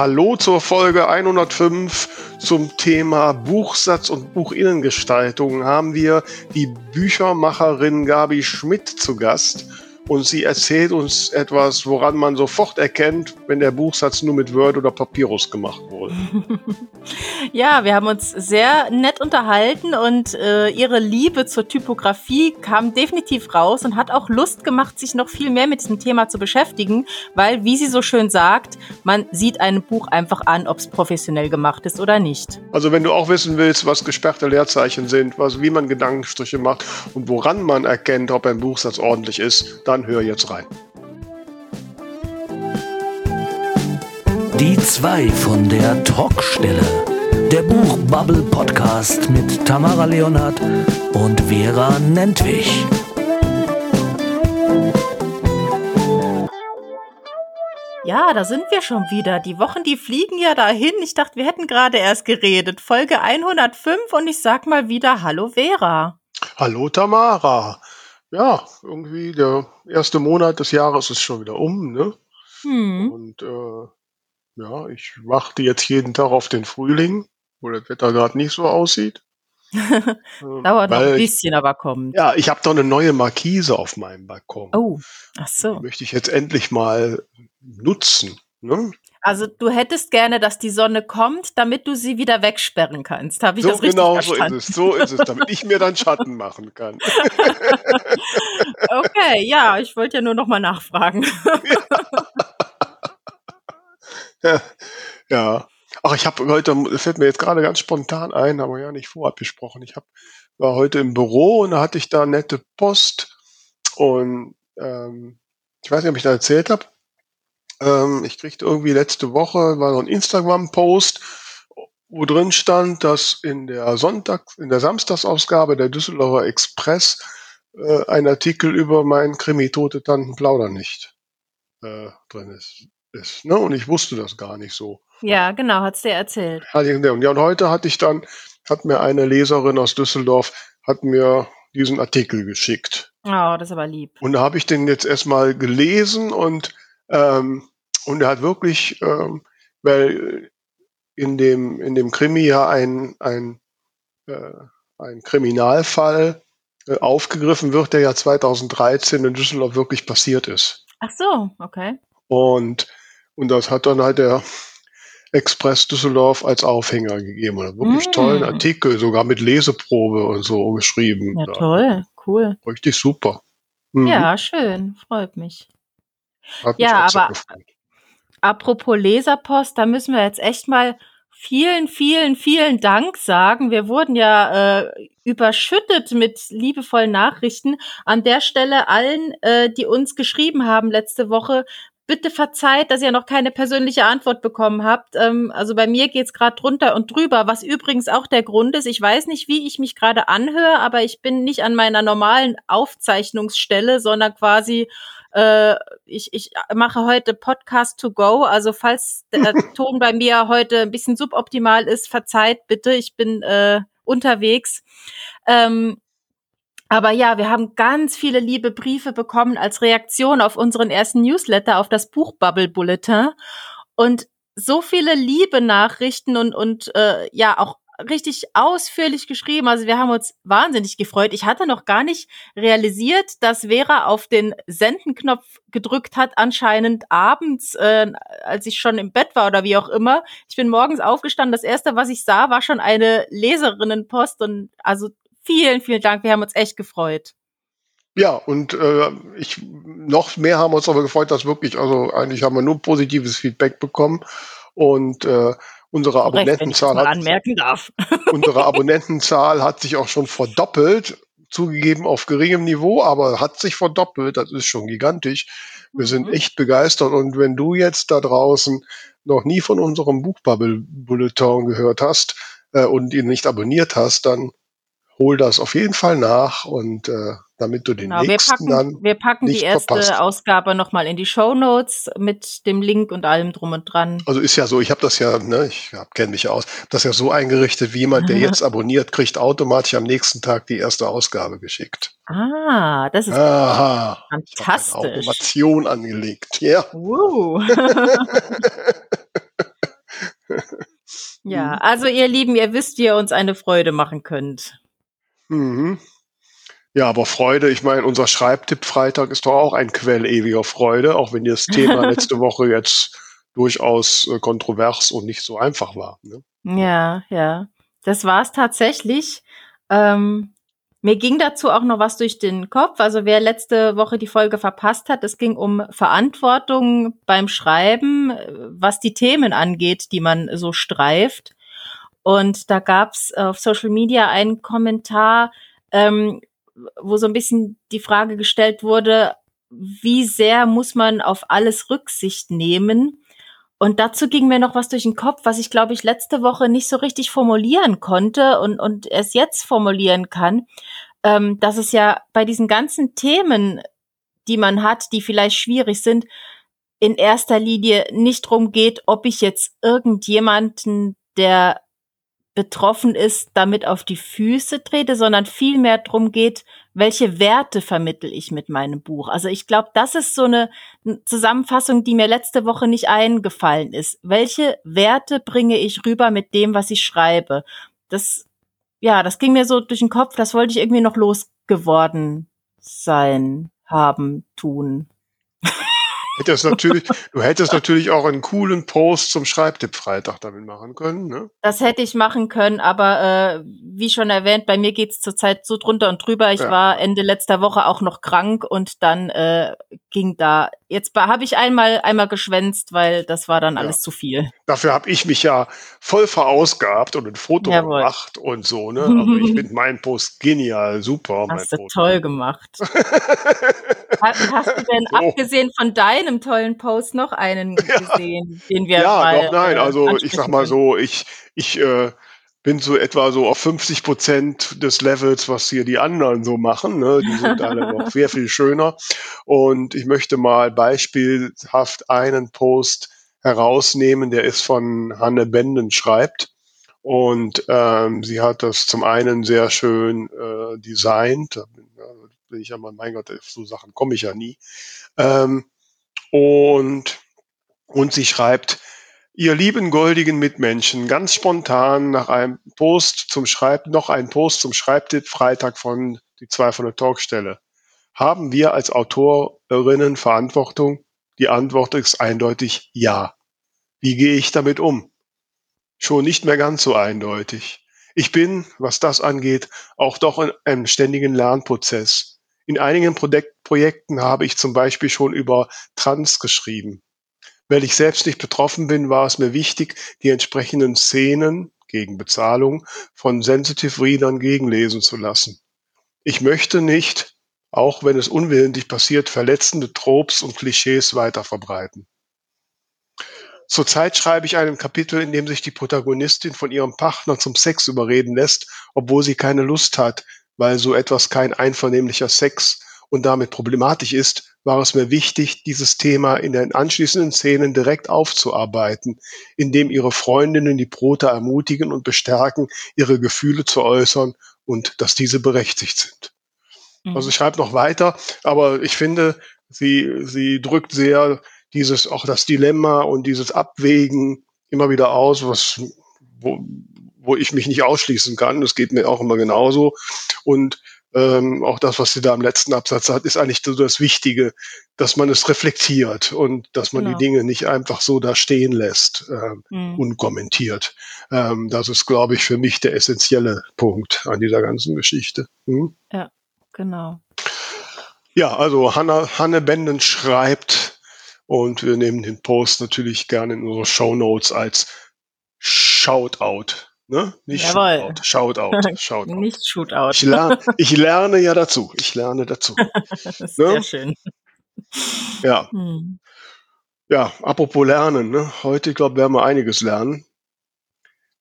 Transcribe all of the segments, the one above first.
Hallo zur Folge 105 zum Thema Buchsatz und Buchinnengestaltung haben wir die Büchermacherin Gabi Schmidt zu Gast und sie erzählt uns etwas, woran man sofort erkennt, wenn der Buchsatz nur mit Word oder Papyrus gemacht wurde. ja, wir haben uns sehr nett unterhalten und äh, ihre Liebe zur Typografie kam definitiv raus und hat auch Lust gemacht, sich noch viel mehr mit diesem Thema zu beschäftigen, weil, wie sie so schön sagt, man sieht einem Buch einfach an, ob es professionell gemacht ist oder nicht. Also wenn du auch wissen willst, was gesperrte Leerzeichen sind, was, wie man Gedankenstriche macht und woran man erkennt, ob ein Buchsatz ordentlich ist, dann hör jetzt rein. Die zwei von der Talkstelle. Der Buchbubble Podcast mit Tamara Leonhardt und Vera Nentwich. Ja, da sind wir schon wieder. Die Wochen, die fliegen ja dahin. Ich dachte, wir hätten gerade erst geredet. Folge 105 und ich sag mal wieder Hallo Vera. Hallo Tamara ja, irgendwie der erste Monat des Jahres ist schon wieder um, ne? Mhm. Und äh, ja, ich warte jetzt jeden Tag auf den Frühling, wo das Wetter gerade nicht so aussieht. Ähm, Dauert noch ein bisschen, aber kommt. Ja, ich habe doch eine neue Markise auf meinem Balkon. Oh, ach so. Die möchte ich jetzt endlich mal nutzen. Ne? Also du hättest gerne, dass die Sonne kommt, damit du sie wieder wegsperren kannst. Habe ich so das richtig genau verstanden? so ist es. So ist es, damit ich mir dann Schatten machen kann. okay, ja, ich wollte ja nur noch mal nachfragen. ja. ja. Ach, ich habe heute, fällt mir jetzt gerade ganz spontan ein, haben wir ja nicht vorab besprochen. Ich hab, war heute im Büro und da hatte ich da nette Post und ähm, ich weiß nicht, ob ich da erzählt habe. Ähm, ich kriegte irgendwie letzte Woche, war so ein Instagram-Post, wo drin stand, dass in der Sonntag, in der Samstagsausgabe der Düsseldorfer Express äh, ein Artikel über meinen Krimi Tote Tanten Plauder nicht äh, drin ist. ist ne? Und ich wusste das gar nicht so. Ja, genau, hat's dir erzählt. Ja, und heute hatte ich dann, hat mir eine Leserin aus Düsseldorf, hat mir diesen Artikel geschickt. Oh, das ist aber lieb. Und da habe ich den jetzt erstmal gelesen und ähm, und er hat wirklich, ähm, weil in dem, in dem Krimi ja ein, ein, äh, ein Kriminalfall äh, aufgegriffen wird, der ja 2013 in Düsseldorf wirklich passiert ist. Ach so, okay. Und, und das hat dann halt der Express Düsseldorf als Aufhänger gegeben. Und wirklich mm. tollen Artikel, sogar mit Leseprobe und so geschrieben. Ja, toll, cool. Richtig super. Mhm. Ja, schön, freut mich. Hat ja, aber gefreut. Apropos Leserpost, da müssen wir jetzt echt mal vielen, vielen, vielen Dank sagen. Wir wurden ja äh, überschüttet mit liebevollen Nachrichten. An der Stelle allen, äh, die uns geschrieben haben letzte Woche, bitte verzeiht, dass ihr noch keine persönliche Antwort bekommen habt. Ähm, also bei mir geht's gerade drunter und drüber, was übrigens auch der Grund ist. Ich weiß nicht, wie ich mich gerade anhöre, aber ich bin nicht an meiner normalen Aufzeichnungsstelle, sondern quasi äh, ich, ich mache heute Podcast to go. Also falls der Ton bei mir heute ein bisschen suboptimal ist, verzeiht bitte. Ich bin äh, unterwegs. Ähm, aber ja, wir haben ganz viele liebe Briefe bekommen als Reaktion auf unseren ersten Newsletter, auf das Buch Bubble Bulletin. Und so viele liebe Nachrichten und, und äh, ja, auch richtig ausführlich geschrieben. Also wir haben uns wahnsinnig gefreut. Ich hatte noch gar nicht realisiert, dass Vera auf den Sendenknopf gedrückt hat, anscheinend abends, äh, als ich schon im Bett war oder wie auch immer. Ich bin morgens aufgestanden. Das erste, was ich sah, war schon eine Leserinnenpost und also vielen, vielen Dank. Wir haben uns echt gefreut. Ja, und äh, ich noch mehr haben wir uns aber gefreut, dass wirklich, also eigentlich haben wir nur positives Feedback bekommen. Und äh, Unsere Abonnentenzahl darf. unsere Abonnentenzahl hat sich auch schon verdoppelt, zugegeben auf geringem Niveau, aber hat sich verdoppelt. Das ist schon gigantisch. Wir mhm. sind echt begeistert. Und wenn du jetzt da draußen noch nie von unserem Buchbubble Bulletin gehört hast äh, und ihn nicht abonniert hast, dann hol das auf jeden Fall nach und äh, damit du den genau, nächsten wir packen, dann Wir packen die erste verpasst. Ausgabe nochmal in die Show Notes mit dem Link und allem drum und dran. Also ist ja so, ich habe das ja, ne, ich kenne mich ja aus, das ja so eingerichtet, wie jemand, der jetzt abonniert, kriegt automatisch am nächsten Tag die erste Ausgabe geschickt. Ah, das ist Aha, fantastisch. Automation angelegt, ja. Uh. ja, also ihr Lieben, ihr wisst, wie ihr uns eine Freude machen könnt. Mhm. Ja, aber Freude, ich meine, unser Schreibtipp Freitag ist doch auch ein Quell ewiger Freude, auch wenn das Thema letzte Woche jetzt durchaus äh, kontrovers und nicht so einfach war. Ne? Ja, ja. Das war es tatsächlich. Ähm, mir ging dazu auch noch was durch den Kopf. Also wer letzte Woche die Folge verpasst hat, es ging um Verantwortung beim Schreiben, was die Themen angeht, die man so streift. Und da gab's auf Social Media einen Kommentar, ähm, wo so ein bisschen die Frage gestellt wurde, wie sehr muss man auf alles Rücksicht nehmen? Und dazu ging mir noch was durch den Kopf, was ich, glaube ich, letzte Woche nicht so richtig formulieren konnte und, und es jetzt formulieren kann, ähm, dass es ja bei diesen ganzen Themen, die man hat, die vielleicht schwierig sind, in erster Linie nicht drum geht, ob ich jetzt irgendjemanden, der betroffen ist, damit auf die Füße trete, sondern vielmehr drum geht, welche Werte vermittel ich mit meinem Buch. Also ich glaube, das ist so eine Zusammenfassung, die mir letzte Woche nicht eingefallen ist. Welche Werte bringe ich rüber mit dem, was ich schreibe? Das, ja, das ging mir so durch den Kopf, das wollte ich irgendwie noch losgeworden sein, haben, tun. Hättest natürlich, du hättest natürlich auch einen coolen Post zum Schreibtipp Freitag damit machen können. Ne? Das hätte ich machen können, aber äh, wie schon erwähnt, bei mir geht's zurzeit so drunter und drüber. Ich ja. war Ende letzter Woche auch noch krank und dann äh, ging da. Jetzt habe ich einmal einmal geschwänzt, weil das war dann alles zu viel. Dafür habe ich mich ja voll verausgabt und ein Foto Jawohl. gemacht und so. Ne? Also ich finde meinen Post genial, super. Hast du Foto. toll gemacht. hast, hast, du denn so. abgesehen von deinem tollen Post noch einen gesehen, ja. den wir Ja, mal, doch, nein. Äh, also ich sag mal so, ich ich äh, bin so etwa so auf 50 Prozent des Levels, was hier die anderen so machen. Ne? Die sind alle noch sehr viel schöner. Und ich möchte mal beispielhaft einen Post herausnehmen, der ist von Hanne Benden schreibt. Und ähm, sie hat das zum einen sehr schön äh, designt. Da bin, ich ja mal, mein Gott, auf so Sachen komme ich ja nie. Ähm, und, und sie schreibt, Ihr lieben goldigen Mitmenschen, ganz spontan nach einem Post zum Schreib, noch ein Post zum Schreibtipp Freitag von die zwei der Talkstelle. Haben wir als Autorinnen Verantwortung? Die Antwort ist eindeutig ja. Wie gehe ich damit um? Schon nicht mehr ganz so eindeutig. Ich bin, was das angeht, auch doch in einem ständigen Lernprozess. In einigen Projekten habe ich zum Beispiel schon über Trans geschrieben. Weil ich selbst nicht betroffen bin, war es mir wichtig, die entsprechenden Szenen gegen Bezahlung von Sensitive Readern gegenlesen zu lassen. Ich möchte nicht, auch wenn es unwillentlich passiert, verletzende Tropes und Klischees weiter verbreiten. Zurzeit schreibe ich einem Kapitel, in dem sich die Protagonistin von ihrem Partner zum Sex überreden lässt, obwohl sie keine Lust hat, weil so etwas kein einvernehmlicher Sex und damit problematisch ist, war es mir wichtig, dieses Thema in den anschließenden Szenen direkt aufzuarbeiten, indem ihre Freundinnen die Prota ermutigen und bestärken, ihre Gefühle zu äußern und dass diese berechtigt sind. Mhm. Also ich schreibe noch weiter, aber ich finde, sie, sie drückt sehr dieses, auch das Dilemma und dieses Abwägen immer wieder aus, was, wo, wo ich mich nicht ausschließen kann. Das geht mir auch immer genauso. Und ähm, auch das, was sie da im letzten Absatz hat, ist eigentlich so das Wichtige, dass man es reflektiert und dass man genau. die Dinge nicht einfach so da stehen lässt, ähm, mhm. unkommentiert. Ähm, das ist, glaube ich, für mich der essentielle Punkt an dieser ganzen Geschichte. Mhm. Ja, genau. Ja, also Hanna, Hanne Benden schreibt und wir nehmen den Post natürlich gerne in unsere Show Notes als Shoutout Ne? Nicht Jawohl. Shootout. Shoutout. Shoutout. Nicht Shootout. Ich lerne, ich lerne ja dazu. Ich lerne dazu. das ist ne? Sehr schön. Ja. Hm. Ja, apropos Lernen. Ne? Heute, ich glaube, werden wir einiges lernen.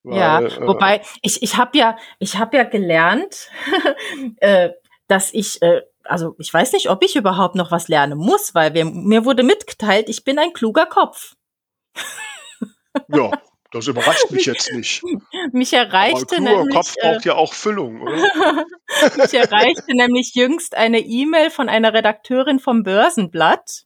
Weil, ja, äh, wobei ich ich habe ja ich habe ja gelernt, äh, dass ich äh, also ich weiß nicht, ob ich überhaupt noch was lernen muss, weil wir, mir wurde mitgeteilt, ich bin ein kluger Kopf. ja, das überrascht mich jetzt nicht. mich erreichte Aber nämlich. Kopf braucht äh, ja auch Füllung, oder? mich erreichte nämlich jüngst eine E-Mail von einer Redakteurin vom Börsenblatt,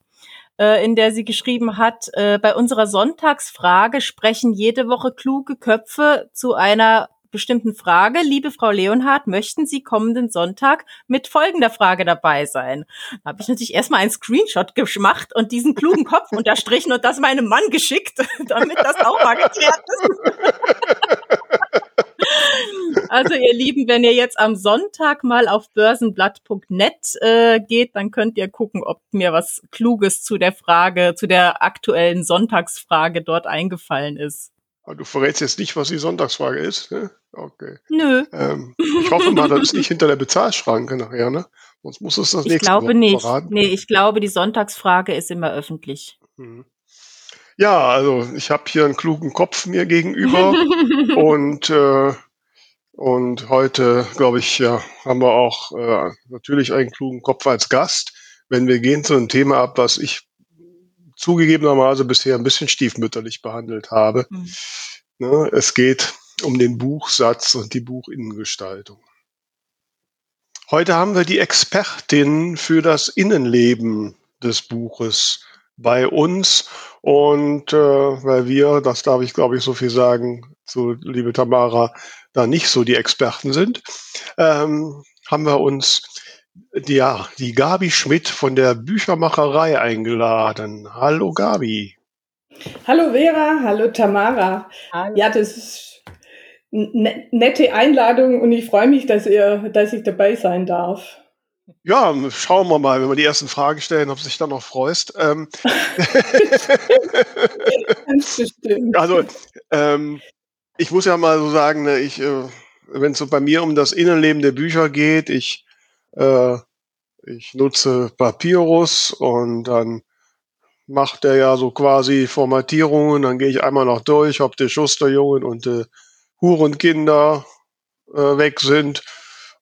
äh, in der sie geschrieben hat, äh, bei unserer Sonntagsfrage sprechen jede Woche kluge Köpfe zu einer bestimmten Frage. Liebe Frau Leonhardt, möchten Sie kommenden Sonntag mit folgender Frage dabei sein? Da habe ich natürlich erstmal einen Screenshot gemacht und diesen klugen Kopf unterstrichen und das meinem Mann geschickt, damit das auch mal geklärt ist. Also ihr Lieben, wenn ihr jetzt am Sonntag mal auf börsenblatt.net äh, geht, dann könnt ihr gucken, ob mir was Kluges zu der Frage, zu der aktuellen Sonntagsfrage dort eingefallen ist. Aber du verrätst jetzt nicht, was die Sonntagsfrage ist, ne? Okay. Nö. Ähm, ich hoffe mal, das ist nicht hinter der Bezahlschranke nachher, ne? Sonst muss es das ich nächste glaube Woche nicht. verraten. Nee, ich glaube, die Sonntagsfrage ist immer öffentlich. Mhm. Ja, also ich habe hier einen klugen Kopf mir gegenüber und äh, und heute, glaube ich, ja, haben wir auch äh, natürlich einen klugen Kopf als Gast. Wenn wir gehen zu einem Thema ab, was ich zugegebenermaßen bisher ein bisschen stiefmütterlich behandelt habe. Mhm. Ne, es geht um den Buchsatz und die Buchinnengestaltung. Heute haben wir die Expertin für das Innenleben des Buches bei uns und äh, weil wir, das darf ich glaube ich so viel sagen, zu liebe Tamara, da nicht so die Experten sind, ähm, haben wir uns ja, die Gabi Schmidt von der Büchermacherei eingeladen. Hallo Gabi. Hallo Vera, hallo Tamara. Hallo. Ja, das ist eine nette Einladung und ich freue mich, dass ihr, dass ich dabei sein darf. Ja, schauen wir mal, wenn wir die ersten Fragen stellen, ob du dich dann noch freust. Ähm, Ganz bestimmt. Also, ähm, ich muss ja mal so sagen, ne, ich, äh, wenn es so bei mir um das Innenleben der Bücher geht, ich äh, ich nutze Papyrus und dann macht er ja so quasi Formatierungen, dann gehe ich einmal noch durch, ob die Schusterjungen und die Hurenkinder äh, weg sind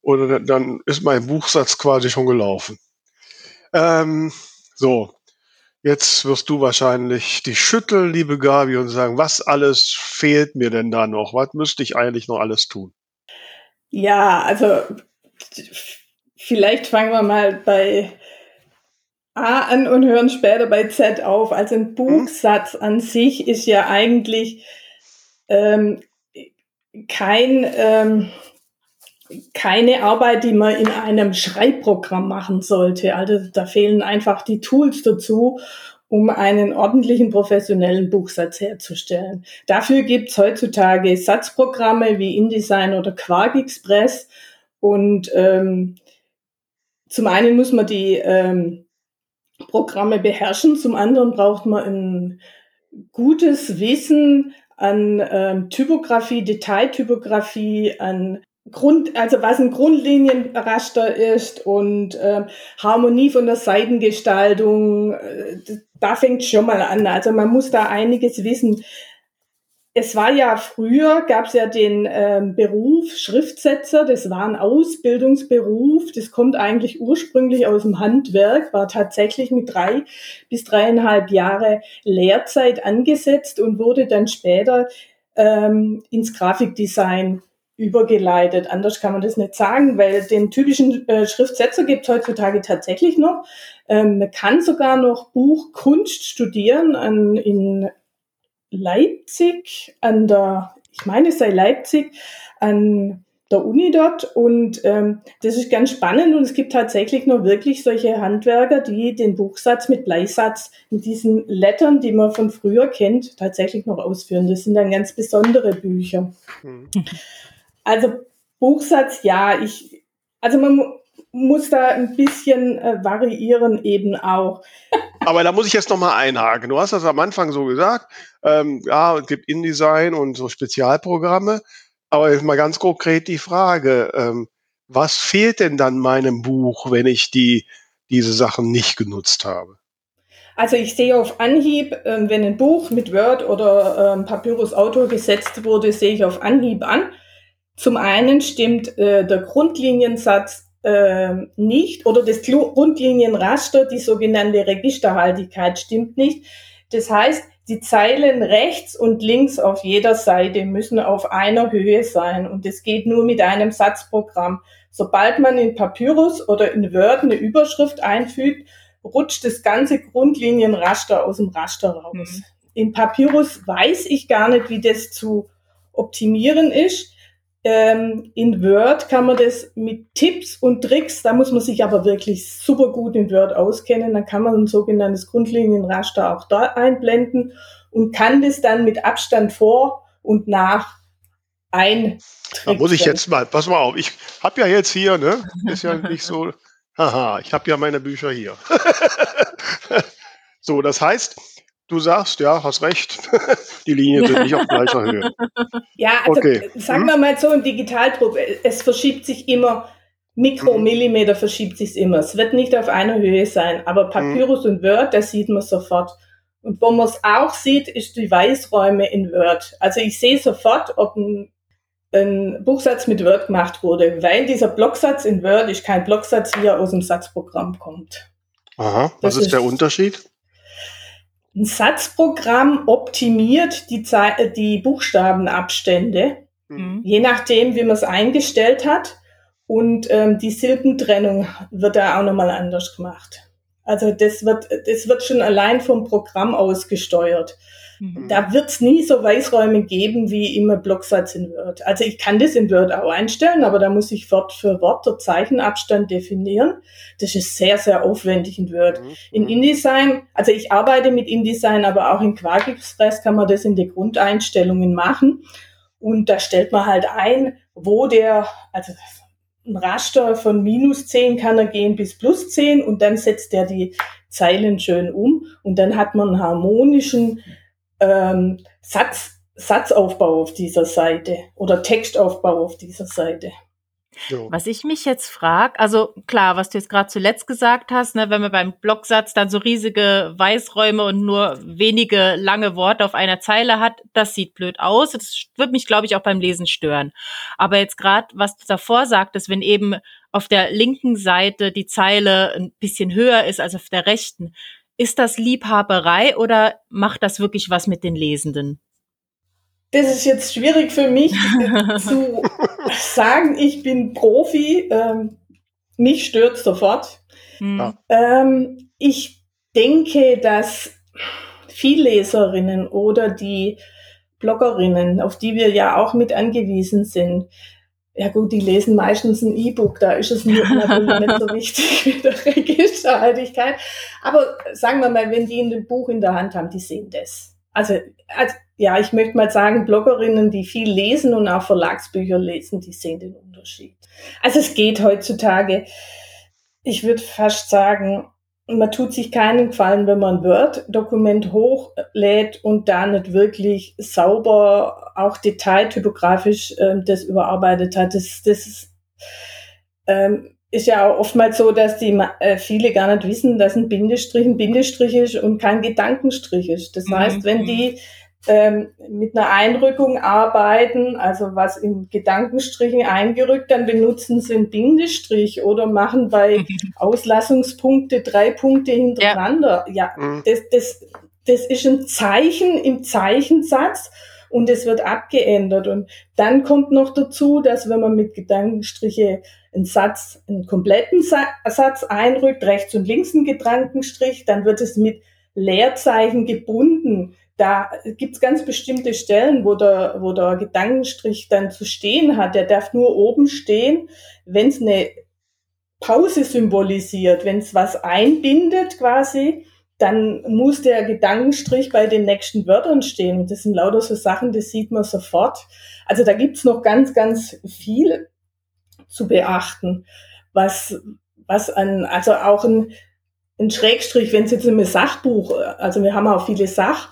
oder dann ist mein Buchsatz quasi schon gelaufen. Ähm, so, jetzt wirst du wahrscheinlich die schütteln, liebe Gabi, und sagen, was alles fehlt mir denn da noch? Was müsste ich eigentlich noch alles tun? Ja, also Vielleicht fangen wir mal bei A an und hören später bei Z auf. Also ein Buchsatz an sich ist ja eigentlich ähm, kein, ähm, keine Arbeit, die man in einem Schreibprogramm machen sollte. Also da fehlen einfach die Tools dazu, um einen ordentlichen professionellen Buchsatz herzustellen. Dafür gibt's heutzutage Satzprogramme wie InDesign oder Quark Express und ähm, zum einen muss man die ähm, Programme beherrschen, zum anderen braucht man ein gutes Wissen an ähm, Typografie, Detailtypografie, an Grund, also was ein Grundlinienraster ist und äh, Harmonie von der Seitengestaltung, äh, da fängt schon mal an. Also man muss da einiges wissen es war ja früher, gab es ja den ähm, Beruf Schriftsetzer, das war ein Ausbildungsberuf, das kommt eigentlich ursprünglich aus dem Handwerk, war tatsächlich mit drei bis dreieinhalb Jahre Lehrzeit angesetzt und wurde dann später ähm, ins Grafikdesign übergeleitet. Anders kann man das nicht sagen, weil den typischen äh, Schriftsetzer gibt es heutzutage tatsächlich noch. Ähm, man kann sogar noch Buchkunst studieren an, in Leipzig an der, ich meine es sei Leipzig, an der Uni dort und ähm, das ist ganz spannend und es gibt tatsächlich nur wirklich solche Handwerker, die den Buchsatz mit Bleisatz mit diesen Lettern, die man von früher kennt, tatsächlich noch ausführen. Das sind dann ganz besondere Bücher. Mhm. Also Buchsatz, ja, ich, also man muss da ein bisschen äh, variieren eben auch. Aber da muss ich jetzt nochmal einhaken. Du hast das am Anfang so gesagt, ähm, ja, es gibt InDesign und so Spezialprogramme. Aber jetzt mal ganz konkret die Frage, ähm, was fehlt denn dann meinem Buch, wenn ich die, diese Sachen nicht genutzt habe? Also ich sehe auf Anhieb, äh, wenn ein Buch mit Word oder ähm, Papyrus Autor gesetzt wurde, sehe ich auf Anhieb an. Zum einen stimmt äh, der Grundliniensatz äh, nicht oder das Grundlinienraster, die sogenannte Registerhaltigkeit stimmt nicht. Das heißt, die Zeilen rechts und links auf jeder Seite müssen auf einer Höhe sein und das geht nur mit einem Satzprogramm. Sobald man in Papyrus oder in Word eine Überschrift einfügt, rutscht das ganze Grundlinienraster aus dem Raster raus. Mhm. In Papyrus weiß ich gar nicht, wie das zu optimieren ist. Ähm, in Word kann man das mit Tipps und Tricks, da muss man sich aber wirklich super gut in Word auskennen. Dann kann man ein sogenanntes Grundlinienraster auch da einblenden und kann das dann mit Abstand vor und nach ein. Da muss ich jetzt mal, pass mal auf, ich habe ja jetzt hier, ne, ist ja nicht so, haha, ich habe ja meine Bücher hier. so, das heißt, du sagst, ja, hast recht, die Linien sind nicht auf gleicher Höhe. Ja, also okay. sagen hm? wir mal so im Digitaldruck, es verschiebt sich immer, Mikromillimeter hm. verschiebt sich immer. Es wird nicht auf einer Höhe sein, aber Papyrus hm. und Word, das sieht man sofort. Und wo man es auch sieht, ist die Weißräume in Word. Also ich sehe sofort, ob ein, ein Buchsatz mit Word gemacht wurde, weil dieser Blocksatz in Word ist kein Blocksatz, wie er aus dem Satzprogramm kommt. Aha, was ist, ist der Unterschied? Ein Satzprogramm optimiert die, Ze äh, die Buchstabenabstände, mhm. je nachdem, wie man es eingestellt hat. Und ähm, die Silbentrennung wird da auch nochmal anders gemacht. Also das wird, das wird schon allein vom Programm aus gesteuert. Mhm. Da wird es nie so Weißräume geben wie immer Blocksatz in Word. Also ich kann das in Word auch einstellen, aber da muss ich Wort für Wort der Zeichenabstand definieren. Das ist sehr, sehr aufwendig in Word. Mhm. In InDesign, also ich arbeite mit InDesign, aber auch in Quark Express kann man das in die Grundeinstellungen machen. Und da stellt man halt ein, wo der, also ein Raster von minus 10 kann er gehen bis plus 10 und dann setzt er die Zeilen schön um und dann hat man einen harmonischen ähm, Satz, Satzaufbau auf dieser Seite oder Textaufbau auf dieser Seite. Was ich mich jetzt frage, also klar, was du jetzt gerade zuletzt gesagt hast, ne, wenn man beim Blocksatz dann so riesige Weißräume und nur wenige lange Worte auf einer Zeile hat, das sieht blöd aus. Das wird mich, glaube ich, auch beim Lesen stören. Aber jetzt gerade, was du davor sagtest, wenn eben auf der linken Seite die Zeile ein bisschen höher ist als auf der rechten, ist das Liebhaberei oder macht das wirklich was mit den Lesenden? Das ist jetzt schwierig für mich zu sagen, ich bin Profi. Ähm, mich stört sofort. Mhm. Ähm, ich denke, dass Vielleserinnen oder die Bloggerinnen, auf die wir ja auch mit angewiesen sind, ja gut, die lesen meistens ein E-Book, da ist es natürlich nicht so wichtig mit der Registerhaltigkeit. Aber sagen wir mal, wenn die ein Buch in der Hand haben, die sehen das. Also, also ja, ich möchte mal sagen, Bloggerinnen, die viel lesen und auch Verlagsbücher lesen, die sehen den Unterschied. Also es geht heutzutage, ich würde fast sagen, man tut sich keinen Gefallen, wenn man ein Word-Dokument hochlädt und da nicht wirklich sauber, auch detailtypografisch ähm, das überarbeitet hat. Das, das ist, ähm, ist ja auch oftmals so, dass die äh, viele gar nicht wissen, dass ein Bindestrich ein Bindestrich ist und kein Gedankenstrich ist. Das mhm. heißt, wenn die ähm, mit einer Einrückung arbeiten, also was in Gedankenstrichen eingerückt, dann benutzen sie einen Bindestrich oder machen bei Auslassungspunkte drei Punkte hintereinander. Ja, ja mhm. das, das, das ist ein Zeichen im Zeichensatz und es wird abgeändert. Und dann kommt noch dazu, dass wenn man mit Gedankenstriche einen Satz, einen kompletten Satz einrückt, rechts und links einen Gedankenstrich, dann wird es mit Leerzeichen gebunden da gibt's ganz bestimmte Stellen, wo der, wo der Gedankenstrich dann zu stehen hat. Der darf nur oben stehen, wenn es eine Pause symbolisiert, wenn es was einbindet quasi, dann muss der Gedankenstrich bei den nächsten Wörtern stehen. Und das sind lauter so Sachen, das sieht man sofort. Also da gibt's noch ganz, ganz viel zu beachten, was, was an, also auch ein, ein Schrägstrich, wenn es jetzt im Sachbuch, also wir haben auch viele Sach,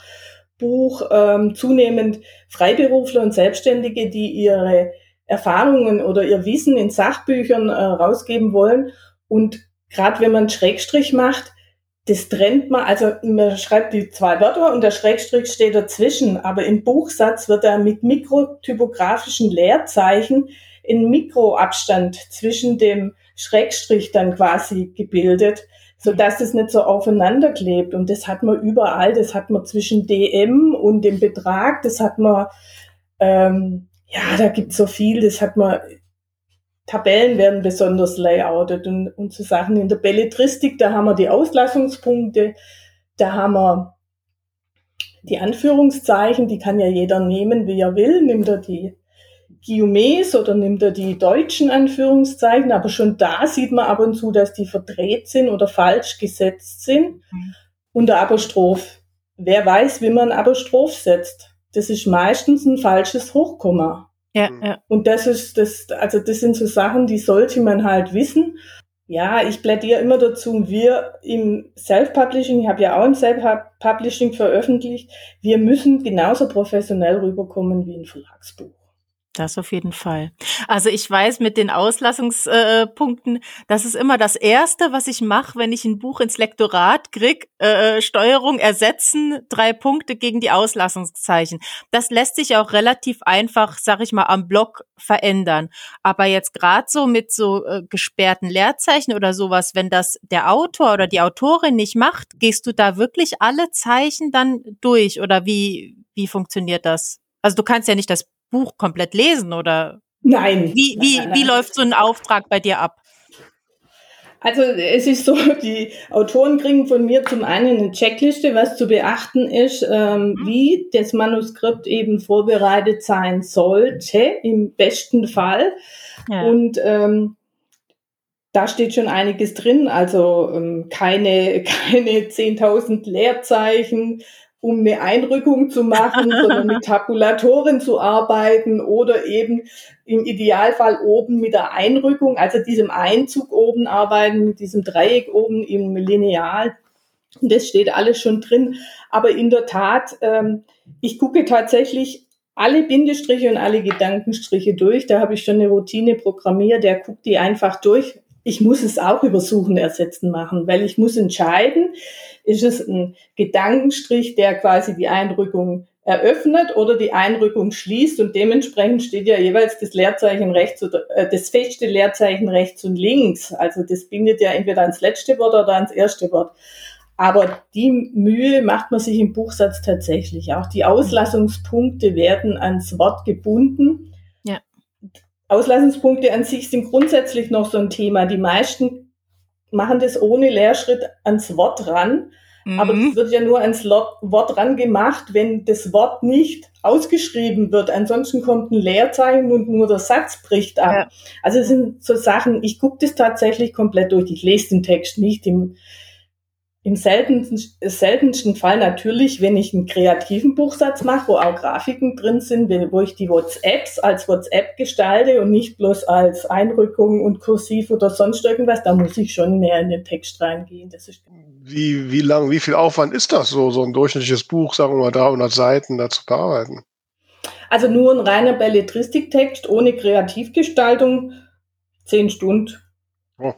Buch ähm, zunehmend Freiberufler und Selbstständige, die ihre Erfahrungen oder ihr Wissen in Sachbüchern äh, rausgeben wollen. Und gerade wenn man Schrägstrich macht, das trennt man, also man schreibt die zwei Wörter und der Schrägstrich steht dazwischen, aber im Buchsatz wird er mit mikrotypografischen Leerzeichen in Mikroabstand zwischen dem Schrägstrich dann quasi gebildet so dass es nicht so aufeinander klebt. Und das hat man überall. Das hat man zwischen DM und dem Betrag. Das hat man, ähm, ja, da gibt so viel. Das hat man, Tabellen werden besonders layoutet und, und so Sachen. In der Belletristik, da haben wir die Auslassungspunkte, da haben wir die Anführungszeichen, die kann ja jeder nehmen, wie er will. Nimmt er die Guillemets oder nimmt er die deutschen Anführungszeichen, aber schon da sieht man ab und zu, dass die verdreht sind oder falsch gesetzt sind. Mhm. Und der Apostroph. Wer weiß, wie man Apostroph setzt? Das ist meistens ein falsches Hochkomma. Ja, ja. Und das ist das, also das sind so Sachen, die sollte man halt wissen. Ja, ich plädiere immer dazu, wir im Self-Publishing, ich habe ja auch im Self-Publishing veröffentlicht, wir müssen genauso professionell rüberkommen wie ein Verlagsbuch. Das auf jeden Fall. Also ich weiß mit den Auslassungspunkten, äh, das ist immer das Erste, was ich mache, wenn ich ein Buch ins Lektorat krieg. Äh, Steuerung ersetzen, drei Punkte gegen die Auslassungszeichen. Das lässt sich auch relativ einfach, sag ich mal, am Block verändern. Aber jetzt gerade so mit so äh, gesperrten Leerzeichen oder sowas, wenn das der Autor oder die Autorin nicht macht, gehst du da wirklich alle Zeichen dann durch oder wie wie funktioniert das? Also du kannst ja nicht das Buch komplett lesen oder? Nein. Wie, wie, nein, nein, wie läuft so ein Auftrag bei dir ab? Also es ist so, die Autoren kriegen von mir zum einen eine Checkliste, was zu beachten ist, ähm, mhm. wie das Manuskript eben vorbereitet sein sollte, im besten Fall. Ja. Und ähm, da steht schon einiges drin, also ähm, keine, keine 10.000 Leerzeichen, um eine Einrückung zu machen, sondern mit Tabulatoren zu arbeiten oder eben im Idealfall oben mit der Einrückung, also diesem Einzug oben arbeiten, mit diesem Dreieck oben im Lineal. Das steht alles schon drin. Aber in der Tat, ähm, ich gucke tatsächlich alle Bindestriche und alle Gedankenstriche durch. Da habe ich schon eine Routine programmiert, der guckt die einfach durch ich muss es auch über Suchen ersetzen machen, weil ich muss entscheiden, ist es ein Gedankenstrich, der quasi die Einrückung eröffnet oder die Einrückung schließt und dementsprechend steht ja jeweils das Leerzeichen rechts oder äh, das feste Leerzeichen rechts und links. Also das bindet ja entweder ans letzte Wort oder ans erste Wort. Aber die Mühe macht man sich im Buchsatz tatsächlich. Auch die Auslassungspunkte werden ans Wort gebunden. Auslassungspunkte an sich sind grundsätzlich noch so ein Thema. Die meisten machen das ohne Leerschritt ans Wort ran. Mhm. Aber das wird ja nur ans Wort ran gemacht, wenn das Wort nicht ausgeschrieben wird. Ansonsten kommt ein Leerzeichen und nur der Satz bricht ab. Ja. Also es sind so Sachen, ich gucke das tatsächlich komplett durch. Ich lese den Text nicht im, im seltensten, seltensten Fall natürlich, wenn ich einen kreativen Buchsatz mache, wo auch Grafiken drin sind, wo ich die WhatsApps als WhatsApp gestalte und nicht bloß als Einrückung und Kursiv oder sonst irgendwas, da muss ich schon mehr in den Text reingehen. Das ist wie, wie lang, wie viel Aufwand ist das so, so ein durchschnittliches Buch, sagen wir mal 300 Seiten da zu bearbeiten? Also nur ein reiner Belletristiktext ohne Kreativgestaltung, zehn Stunden. Oh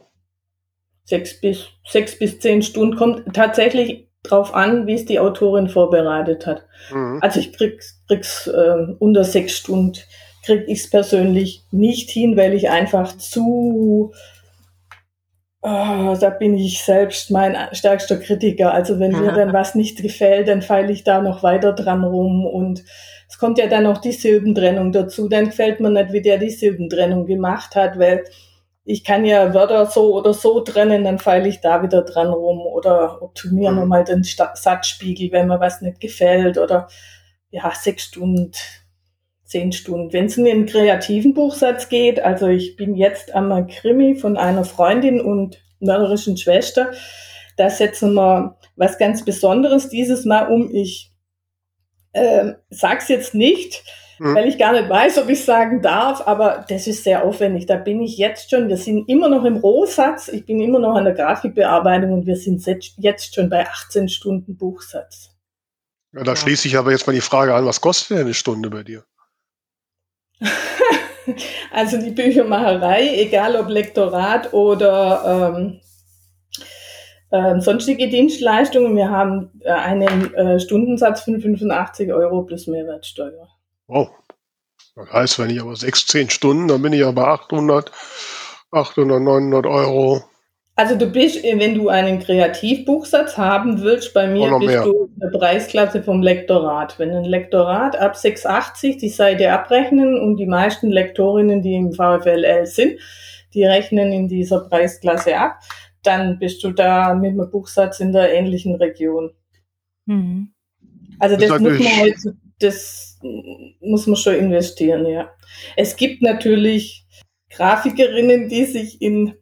sechs bis, sechs bis zehn Stunden. Kommt tatsächlich drauf an, wie es die Autorin vorbereitet hat. Mhm. Also ich krieg's, krieg's äh, unter sechs Stunden krieg ich's persönlich nicht hin, weil ich einfach zu Oh, da bin ich selbst mein stärkster Kritiker. Also wenn mir dann was nicht gefällt, dann feile ich da noch weiter dran rum und es kommt ja dann noch die Silbentrennung dazu. Dann gefällt mir nicht, wie der die Silbentrennung gemacht hat, weil ich kann ja Wörter so oder so trennen, dann feile ich da wieder dran rum oder optimiere mhm. nochmal den Satzspiegel, wenn mir was nicht gefällt oder ja, sechs Stunden, zehn Stunden. Wenn es in den kreativen Buchsatz geht, also ich bin jetzt am Krimi von einer Freundin und mörderischen Schwester, da setzen wir was ganz Besonderes dieses Mal um. Ich äh, sag's jetzt nicht, mhm. weil ich gar nicht weiß, ob ich sagen darf, aber das ist sehr aufwendig. Da bin ich jetzt schon, wir sind immer noch im Rohsatz, ich bin immer noch an der Grafikbearbeitung und wir sind jetzt schon bei 18 Stunden Buchsatz. Ja, da schließe ich aber jetzt mal die Frage an, was kostet denn eine Stunde bei dir? also die Büchermacherei, egal ob Lektorat oder ähm, äh, sonstige Dienstleistungen, wir haben äh, einen äh, Stundensatz von 85 Euro plus Mehrwertsteuer. Wow. Das heißt, wenn ich aber 6, 10 Stunden, dann bin ich ja bei 800, 800, 900 Euro. Also du bist, wenn du einen Kreativbuchsatz haben willst, bei mir bist mehr. du in der Preisklasse vom Lektorat. Wenn ein Lektorat ab 680 die Seite abrechnen und die meisten Lektorinnen, die im VFLL sind, die rechnen in dieser Preisklasse ab, dann bist du da mit einem Buchsatz in der ähnlichen Region. Mhm. Also das, das muss man halt, das muss man schon investieren, ja. Es gibt natürlich Grafikerinnen, die sich in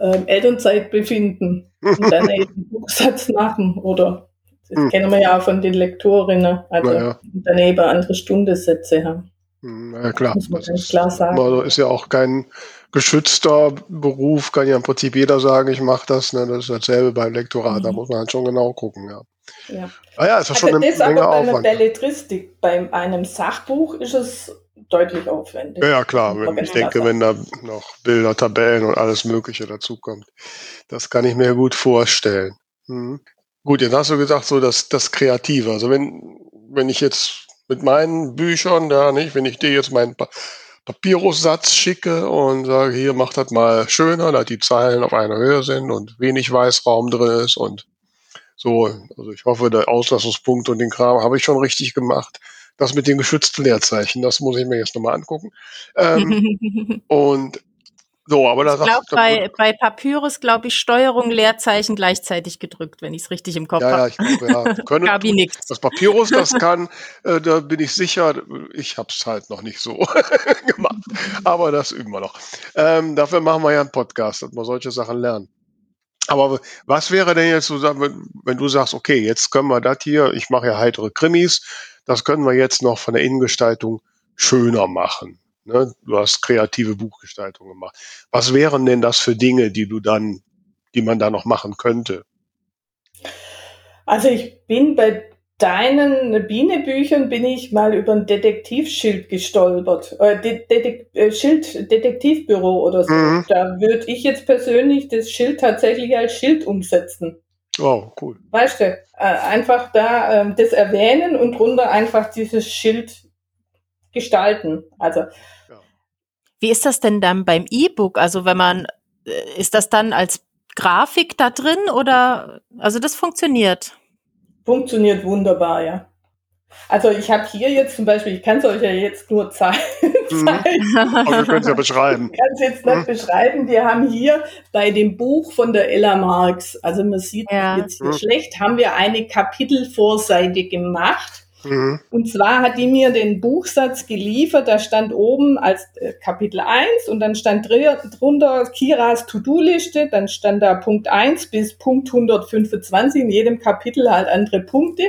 ähm, Elternzeit befinden und dann eben Buchsatz machen oder das hm. kennen wir ja auch von den Lektorinnen, also naja. daneben andere Stundensätze haben. Hm, na ja, klar. Muss man ganz klar sagen. Also ist ja auch kein geschützter Beruf, kann ja im Prinzip jeder sagen, ich mache das. Ne? Das ist dasselbe beim Lektorat, mhm. da muss man halt schon genau gucken, ja. Ja, ah ja ist ja also schon eine Menge aber bei Aufwand. einer Belletristik, bei einem Sachbuch ist es deutlich aufwendig. Ja, klar. Wenn, ich denke, wenn da noch Bilder, Tabellen und alles Mögliche dazukommt. Das kann ich mir gut vorstellen. Mhm. Gut, jetzt hast du gesagt, so das, das Kreative. Also wenn, wenn ich jetzt mit meinen Büchern da nicht, wenn ich dir jetzt meinen pa Papyrussatz schicke und sage, hier mach das mal schöner, dass die Zeilen auf einer Höhe sind und wenig Weißraum drin ist und so. Also ich hoffe, der Auslassungspunkt und den Kram habe ich schon richtig gemacht. Das mit den geschützten Leerzeichen, das muss ich mir jetzt nochmal angucken. Ähm, und so, aber da ich glaube, bei, bei Papyrus, glaube ich, Steuerung, Leerzeichen gleichzeitig gedrückt, wenn ich es richtig im Kopf habe. Ja, ich glaube, ja. Können, Gabi nix. Das Papyrus, das kann, äh, da bin ich sicher, ich habe es halt noch nicht so gemacht. Aber das üben wir noch. Ähm, dafür machen wir ja einen Podcast, dass wir solche Sachen lernen. Aber was wäre denn jetzt so, wenn du sagst, okay, jetzt können wir das hier, ich mache ja heitere Krimis, das können wir jetzt noch von der Innengestaltung schöner machen. Ne? Du hast kreative Buchgestaltung gemacht. Was wären denn das für Dinge, die du dann, die man da noch machen könnte? Also ich bin bei deinen Bienebüchern bin ich mal über ein Detektivschild gestolpert. Äh, Detek äh, Schild Detektivbüro oder so. Mhm. Da würde ich jetzt persönlich das Schild tatsächlich als Schild umsetzen. Oh, cool. Weißt du, äh, einfach da äh, das erwähnen und drunter einfach dieses Schild gestalten. Also. Ja. Wie ist das denn dann beim E-Book? Also wenn man, äh, ist das dann als Grafik da drin oder, also das funktioniert? Funktioniert wunderbar, ja. Also ich habe hier jetzt zum Beispiel, ich kann es euch ja jetzt nur zeigen. Mhm. Aber wir können es ja beschreiben. Ich kann es jetzt nicht mhm. beschreiben. Wir haben hier bei dem Buch von der Ella Marx, also man sieht ja. jetzt hier mhm. schlecht, haben wir eine Kapitelvorseite gemacht. Mhm. Und zwar hat die mir den Buchsatz geliefert, da stand oben als äh, Kapitel 1 und dann stand drunter Kiras To-Do-Liste, dann stand da Punkt 1 bis Punkt 125, in jedem Kapitel halt andere Punkte.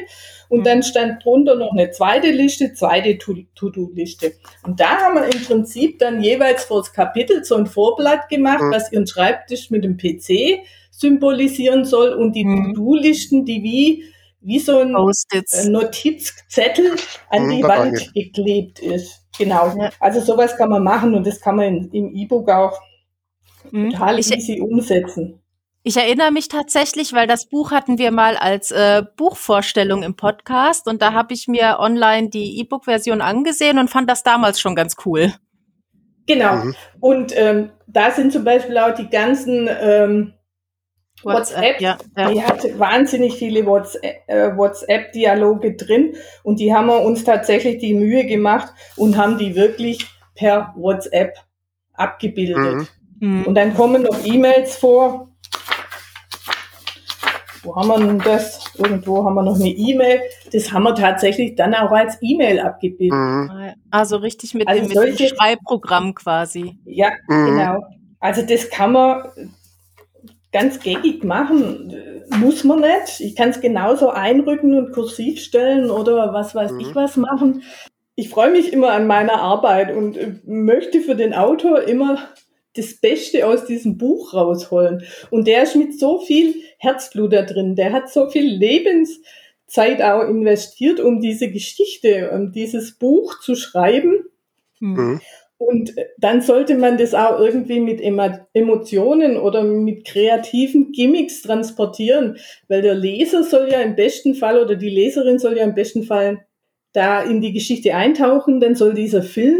Und dann stand drunter noch eine zweite Liste, zweite To-Do-Liste. Und da haben wir im Prinzip dann jeweils vor das Kapitel so ein Vorblatt gemacht, mhm. was ihren Schreibtisch mit dem PC symbolisieren soll und die mhm. To-Do-Listen, die wie wie so ein Notizzettel an mhm, die Wand geklebt ist. Genau. Ja. Also sowas kann man machen und das kann man im E-Book auch mhm. total ich, easy umsetzen. Ich erinnere mich tatsächlich, weil das Buch hatten wir mal als äh, Buchvorstellung im Podcast und da habe ich mir online die E-Book-Version angesehen und fand das damals schon ganz cool. Genau. Mhm. Und ähm, da sind zum Beispiel auch die ganzen ähm, WhatsApp, ja, ja. die hat wahnsinnig viele äh, WhatsApp-Dialoge drin und die haben wir uns tatsächlich die Mühe gemacht und haben die wirklich per WhatsApp abgebildet. Mhm. mhm. Und dann kommen noch E-Mails vor. Wo haben wir denn das? Irgendwo haben wir noch eine E-Mail. Das haben wir tatsächlich dann auch als E-Mail abgebildet. Mhm. Also richtig mit, also dem, mit solche, dem Schreibprogramm quasi. Ja, mhm. genau. Also das kann man, ganz gängig machen. Muss man nicht. Ich kann es genauso einrücken und kursiv stellen oder was weiß mhm. ich was machen. Ich freue mich immer an meiner Arbeit und möchte für den Autor immer das Beste aus diesem Buch rausholen. Und der ist mit so viel Herzblut da drin. Der hat so viel Lebenszeit auch investiert, um diese Geschichte, um dieses Buch zu schreiben. Mhm. Und dann sollte man das auch irgendwie mit Emotionen oder mit kreativen Gimmicks transportieren, weil der Leser soll ja im besten Fall oder die Leserin soll ja im besten Fall da in die Geschichte eintauchen, dann soll dieser Film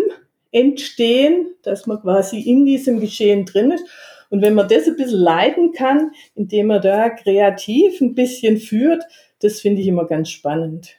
entstehen, dass man quasi in diesem Geschehen drin ist. Und wenn man das ein bisschen leiten kann, indem man da kreativ ein bisschen führt, das finde ich immer ganz spannend.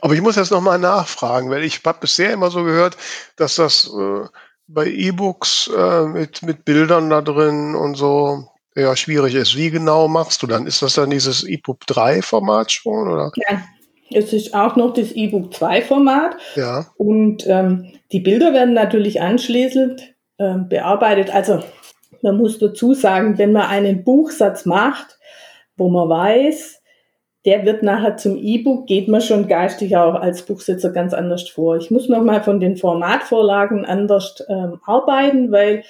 Aber ich muss jetzt nochmal nachfragen, weil ich habe bisher immer so gehört, dass das äh, bei E-Books äh, mit, mit Bildern da drin und so ja schwierig ist. Wie genau machst du dann? Ist das dann dieses EPUB 3 Format schon? Oder? Ja, es ist auch noch das E-Book 2 Format. Ja. Und ähm, die Bilder werden natürlich anschließend äh, bearbeitet. Also man muss dazu sagen, wenn man einen Buchsatz macht, wo man weiß, der wird nachher zum E-Book, geht man schon geistig auch als Buchsetzer ganz anders vor. Ich muss nochmal von den Formatvorlagen anders ähm, arbeiten, weil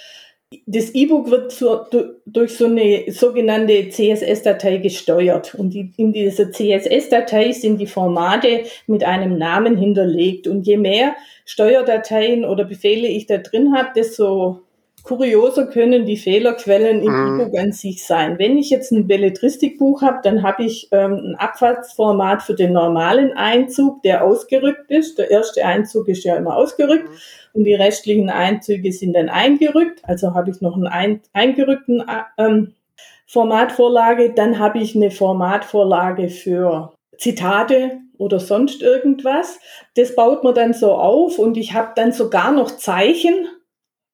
das E-Book wird zu, durch so eine sogenannte CSS-Datei gesteuert. Und die, in dieser CSS-Datei sind die Formate mit einem Namen hinterlegt. Und je mehr Steuerdateien oder Befehle ich da drin habe, desto kurioser können die Fehlerquellen im mhm. E-Book an sich sein. Wenn ich jetzt ein Belletristikbuch habe, dann habe ich ähm, ein Abfahrtsformat für den normalen Einzug, der ausgerückt ist. Der erste Einzug ist ja immer ausgerückt mhm. und die restlichen Einzüge sind dann eingerückt. Also habe ich noch einen ein, eingerückten ähm, Formatvorlage. Dann habe ich eine Formatvorlage für Zitate oder sonst irgendwas. Das baut man dann so auf und ich habe dann sogar noch Zeichen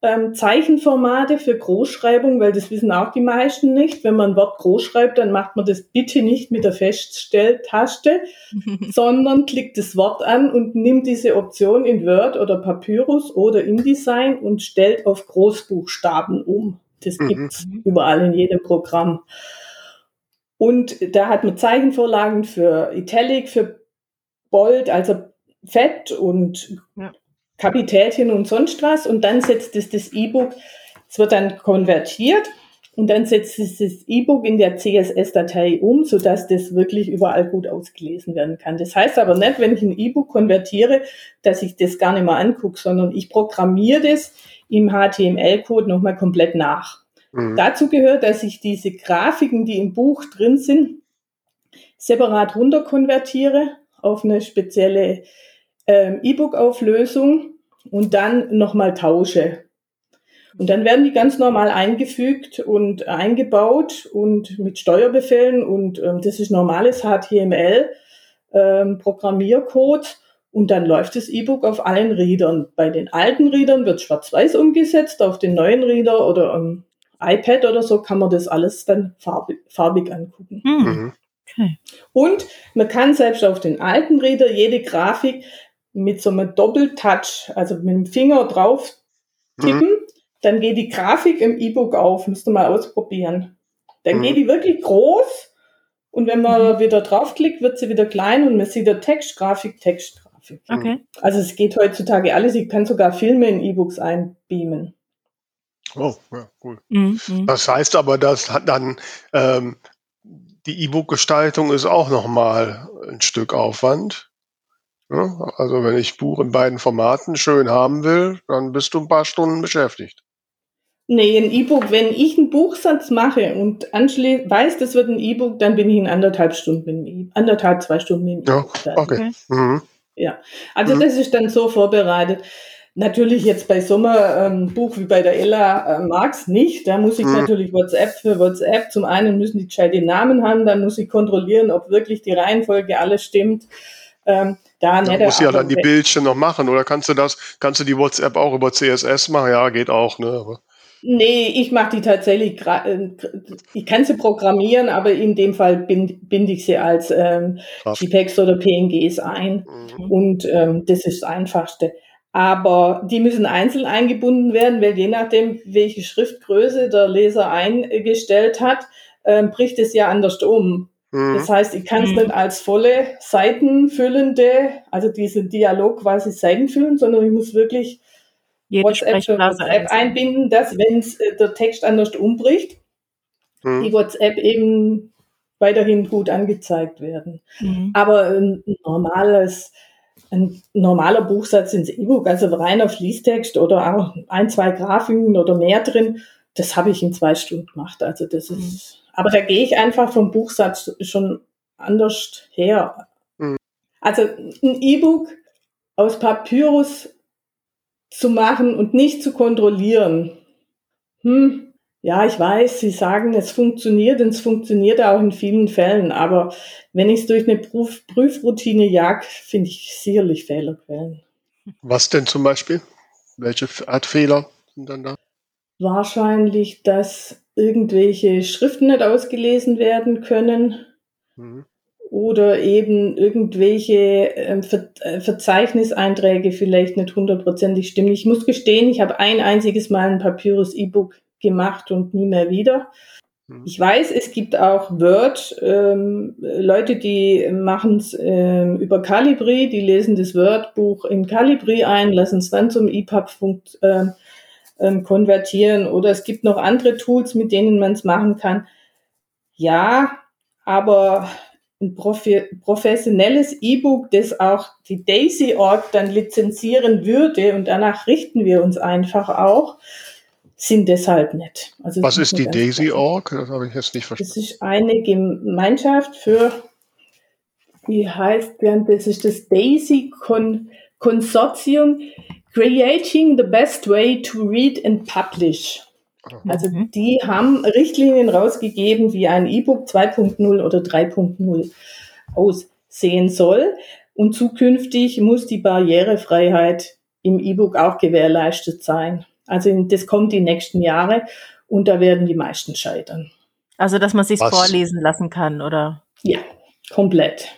ähm, Zeichenformate für Großschreibung, weil das wissen auch die meisten nicht. Wenn man ein Wort groß schreibt, dann macht man das bitte nicht mit der Feststelltaste, sondern klickt das Wort an und nimmt diese Option in Word oder Papyrus oder InDesign und stellt auf Großbuchstaben um. Das mhm. gibt's überall in jedem Programm. Und da hat man Zeichenvorlagen für Italic, für Bold, also Fett und ja. Kapitälchen und sonst was und dann setzt es das E-Book, es wird dann konvertiert und dann setzt es das E-Book in der CSS-Datei um, sodass das wirklich überall gut ausgelesen werden kann. Das heißt aber nicht, wenn ich ein E-Book konvertiere, dass ich das gar nicht mehr angucke, sondern ich programmiere das im HTML-Code nochmal komplett nach. Mhm. Dazu gehört, dass ich diese Grafiken, die im Buch drin sind, separat runterkonvertiere auf eine spezielle ähm, E-Book-Auflösung und dann nochmal tausche. Und dann werden die ganz normal eingefügt und eingebaut und mit Steuerbefehlen und ähm, das ist normales HTML, ähm, Programmiercode und dann läuft das E-Book auf allen Readern. Bei den alten Readern wird schwarz-weiß umgesetzt, auf den neuen Reader oder am iPad oder so kann man das alles dann farbig, farbig angucken. Hm. Mhm. Okay. Und man kann selbst auf den alten Reader jede Grafik mit so einem Doppeltouch, also mit dem Finger drauf tippen, mhm. dann geht die Grafik im E-Book auf. Müsst ihr mal ausprobieren. Dann mhm. geht die wirklich groß und wenn man mhm. wieder draufklickt, wird sie wieder klein und man sieht der Textgrafik, Textgrafik. Okay. Also es geht heutzutage alles. Ich kann sogar Filme in E-Books einbeamen. Oh, ja, cool. Mhm. Das heißt aber, dass dann ähm, die E-Book-Gestaltung ist auch nochmal ein Stück Aufwand. Ja, also wenn ich Buch in beiden Formaten schön haben will, dann bist du ein paar Stunden beschäftigt. Nee, ein E-Book, wenn ich einen Buchsatz mache und anschließend weiß, das wird ein E-Book, dann bin ich in anderthalb Stunden mit dem anderthalb, zwei Stunden mit dem E-Book. Ja, okay. Mhm. Ja, also mhm. das ist dann so vorbereitet. Natürlich jetzt bei so einem ähm, Buch wie bei der Ella äh, Marx nicht. Da muss ich mhm. natürlich WhatsApp für WhatsApp. Zum einen müssen die gescheite Namen haben, dann muss ich kontrollieren, ob wirklich die Reihenfolge alles stimmt. Ähm, da ja, muss ja dann die Bildchen noch machen oder kannst du das, kannst du die WhatsApp auch über CSS machen? Ja, geht auch, ne? Nee, ich mache die tatsächlich, äh, ich kann sie programmieren, aber in dem Fall binde bind ich sie als ähm, JPEGs oder PNGs ein. Mhm. Und ähm, das ist das Einfachste. Aber die müssen einzeln eingebunden werden, weil je nachdem, welche Schriftgröße der Leser eingestellt hat, ähm, bricht es ja anders um. Mhm. Das heißt, ich kann es mhm. nicht als volle seitenfüllende, also diesen Dialog quasi seitenfüllend, sondern ich muss wirklich Jede WhatsApp WhatsApp einbinden, dass wenn äh, der Text anders umbricht, mhm. die WhatsApp eben weiterhin gut angezeigt werden. Mhm. Aber ein normales, ein normaler Buchsatz ins E-Book, also reiner Fließtext oder auch ein, zwei Grafiken oder mehr drin, das habe ich in zwei Stunden gemacht. Also das ist mhm. Aber da gehe ich einfach vom Buchsatz schon anders her. Mhm. Also ein E-Book aus Papyrus zu machen und nicht zu kontrollieren. Hm, Ja, ich weiß, Sie sagen, es funktioniert und es funktioniert auch in vielen Fällen, aber wenn ich es durch eine Prüf Prüfroutine jag, finde ich sicherlich Fehlerquellen. Was denn zum Beispiel? Welche Art Fehler sind dann da? Wahrscheinlich, dass irgendwelche Schriften nicht ausgelesen werden können. Mhm oder eben irgendwelche ähm, Ver äh, Verzeichniseinträge vielleicht nicht hundertprozentig stimmen. Ich muss gestehen, ich habe ein einziges Mal ein Papyrus E-Book gemacht und nie mehr wieder. Mhm. Ich weiß, es gibt auch Word, ähm, Leute, die machen es ähm, über Calibri, die lesen das Word-Buch in Calibri ein, lassen es dann zum EPUB ähm, konvertieren oder es gibt noch andere Tools, mit denen man es machen kann. Ja, aber ein professionelles E-Book, das auch die Daisy.org dann lizenzieren würde und danach richten wir uns einfach auch, sind deshalb nicht. Also Was ist die Daisy.org? Das habe ich jetzt nicht verstanden. Das ist eine Gemeinschaft für, wie heißt das ist das Daisy Consortium Creating the Best Way to Read and Publish. Also mhm. die haben Richtlinien rausgegeben, wie ein E-Book 2.0 oder 3.0 aussehen soll. Und zukünftig muss die Barrierefreiheit im E-Book auch gewährleistet sein. Also das kommt die nächsten Jahre und da werden die meisten scheitern. Also dass man sich vorlesen lassen kann, oder? Ja, komplett.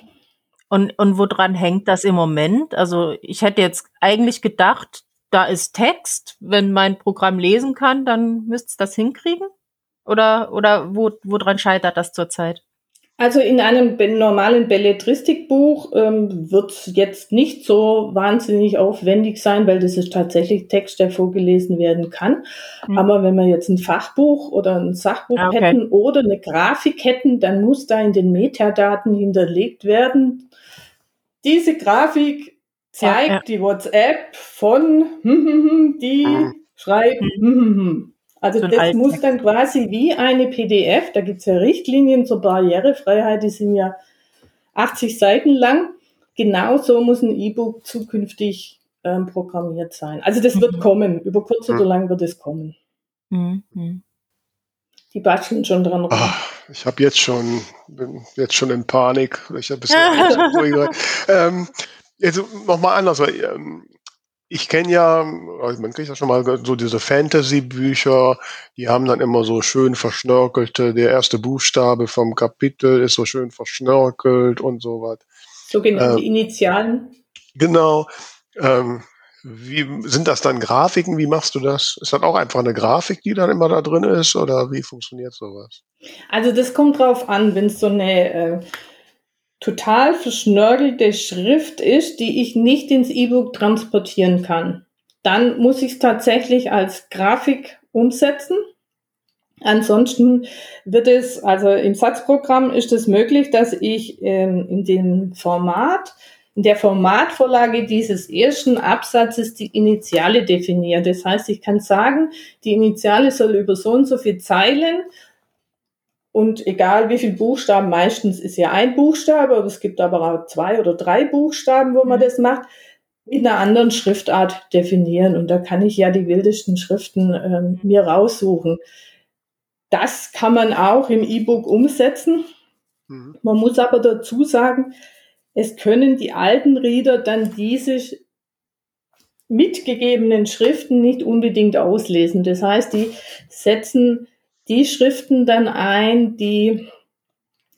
Und, und woran hängt das im Moment? Also ich hätte jetzt eigentlich gedacht, da ist Text. Wenn mein Programm lesen kann, dann müsste es das hinkriegen? Oder, oder wo, woran scheitert das zurzeit? Also in einem normalen Belletristikbuch ähm, wird es jetzt nicht so wahnsinnig aufwendig sein, weil das ist tatsächlich Text, der vorgelesen werden kann. Mhm. Aber wenn wir jetzt ein Fachbuch oder ein Sachbuch ah, okay. hätten oder eine Grafik hätten, dann muss da in den Metadaten hinterlegt werden. Diese Grafik zeigt ja, ja. die WhatsApp von die mhm. schreibt. Mhm. Also so das muss dann quasi wie eine PDF, da gibt es ja Richtlinien zur Barrierefreiheit, die sind ja 80 Seiten lang. Genauso muss ein E-Book zukünftig ähm, programmiert sein. Also das wird mhm. kommen, über kurz oder mhm. lang wird es kommen. Mhm. Die basteln schon dran rum. Ach, ich habe jetzt schon, bin jetzt schon in Panik. Ich habe bisschen ähm, also nochmal anders, weil ähm, ich kenne ja, man kriegt ja schon mal so diese Fantasy-Bücher, die haben dann immer so schön verschnörkelte, der erste Buchstabe vom Kapitel ist so schön verschnörkelt und sowas. Sogenannte ähm, Initialen. Genau. Ähm, wie sind das dann Grafiken? Wie machst du das? Ist das auch einfach eine Grafik, die dann immer da drin ist oder wie funktioniert sowas? Also das kommt drauf an, wenn es so eine äh, total verschnörkelte Schrift ist, die ich nicht ins E-Book transportieren kann. Dann muss ich es tatsächlich als Grafik umsetzen. Ansonsten wird es, also im Satzprogramm ist es möglich, dass ich ähm, in dem Format, in der Formatvorlage dieses ersten Absatzes die Initiale definiere. Das heißt, ich kann sagen, die Initiale soll über so und so viele Zeilen und egal wie viel Buchstaben, meistens ist ja ein Buchstabe, aber es gibt aber auch zwei oder drei Buchstaben, wo man mhm. das macht, mit einer anderen Schriftart definieren. Und da kann ich ja die wildesten Schriften ähm, mir raussuchen. Das kann man auch im E-Book umsetzen. Mhm. Man muss aber dazu sagen, es können die alten Reader dann diese mitgegebenen Schriften nicht unbedingt auslesen. Das heißt, die setzen die Schriften dann ein, die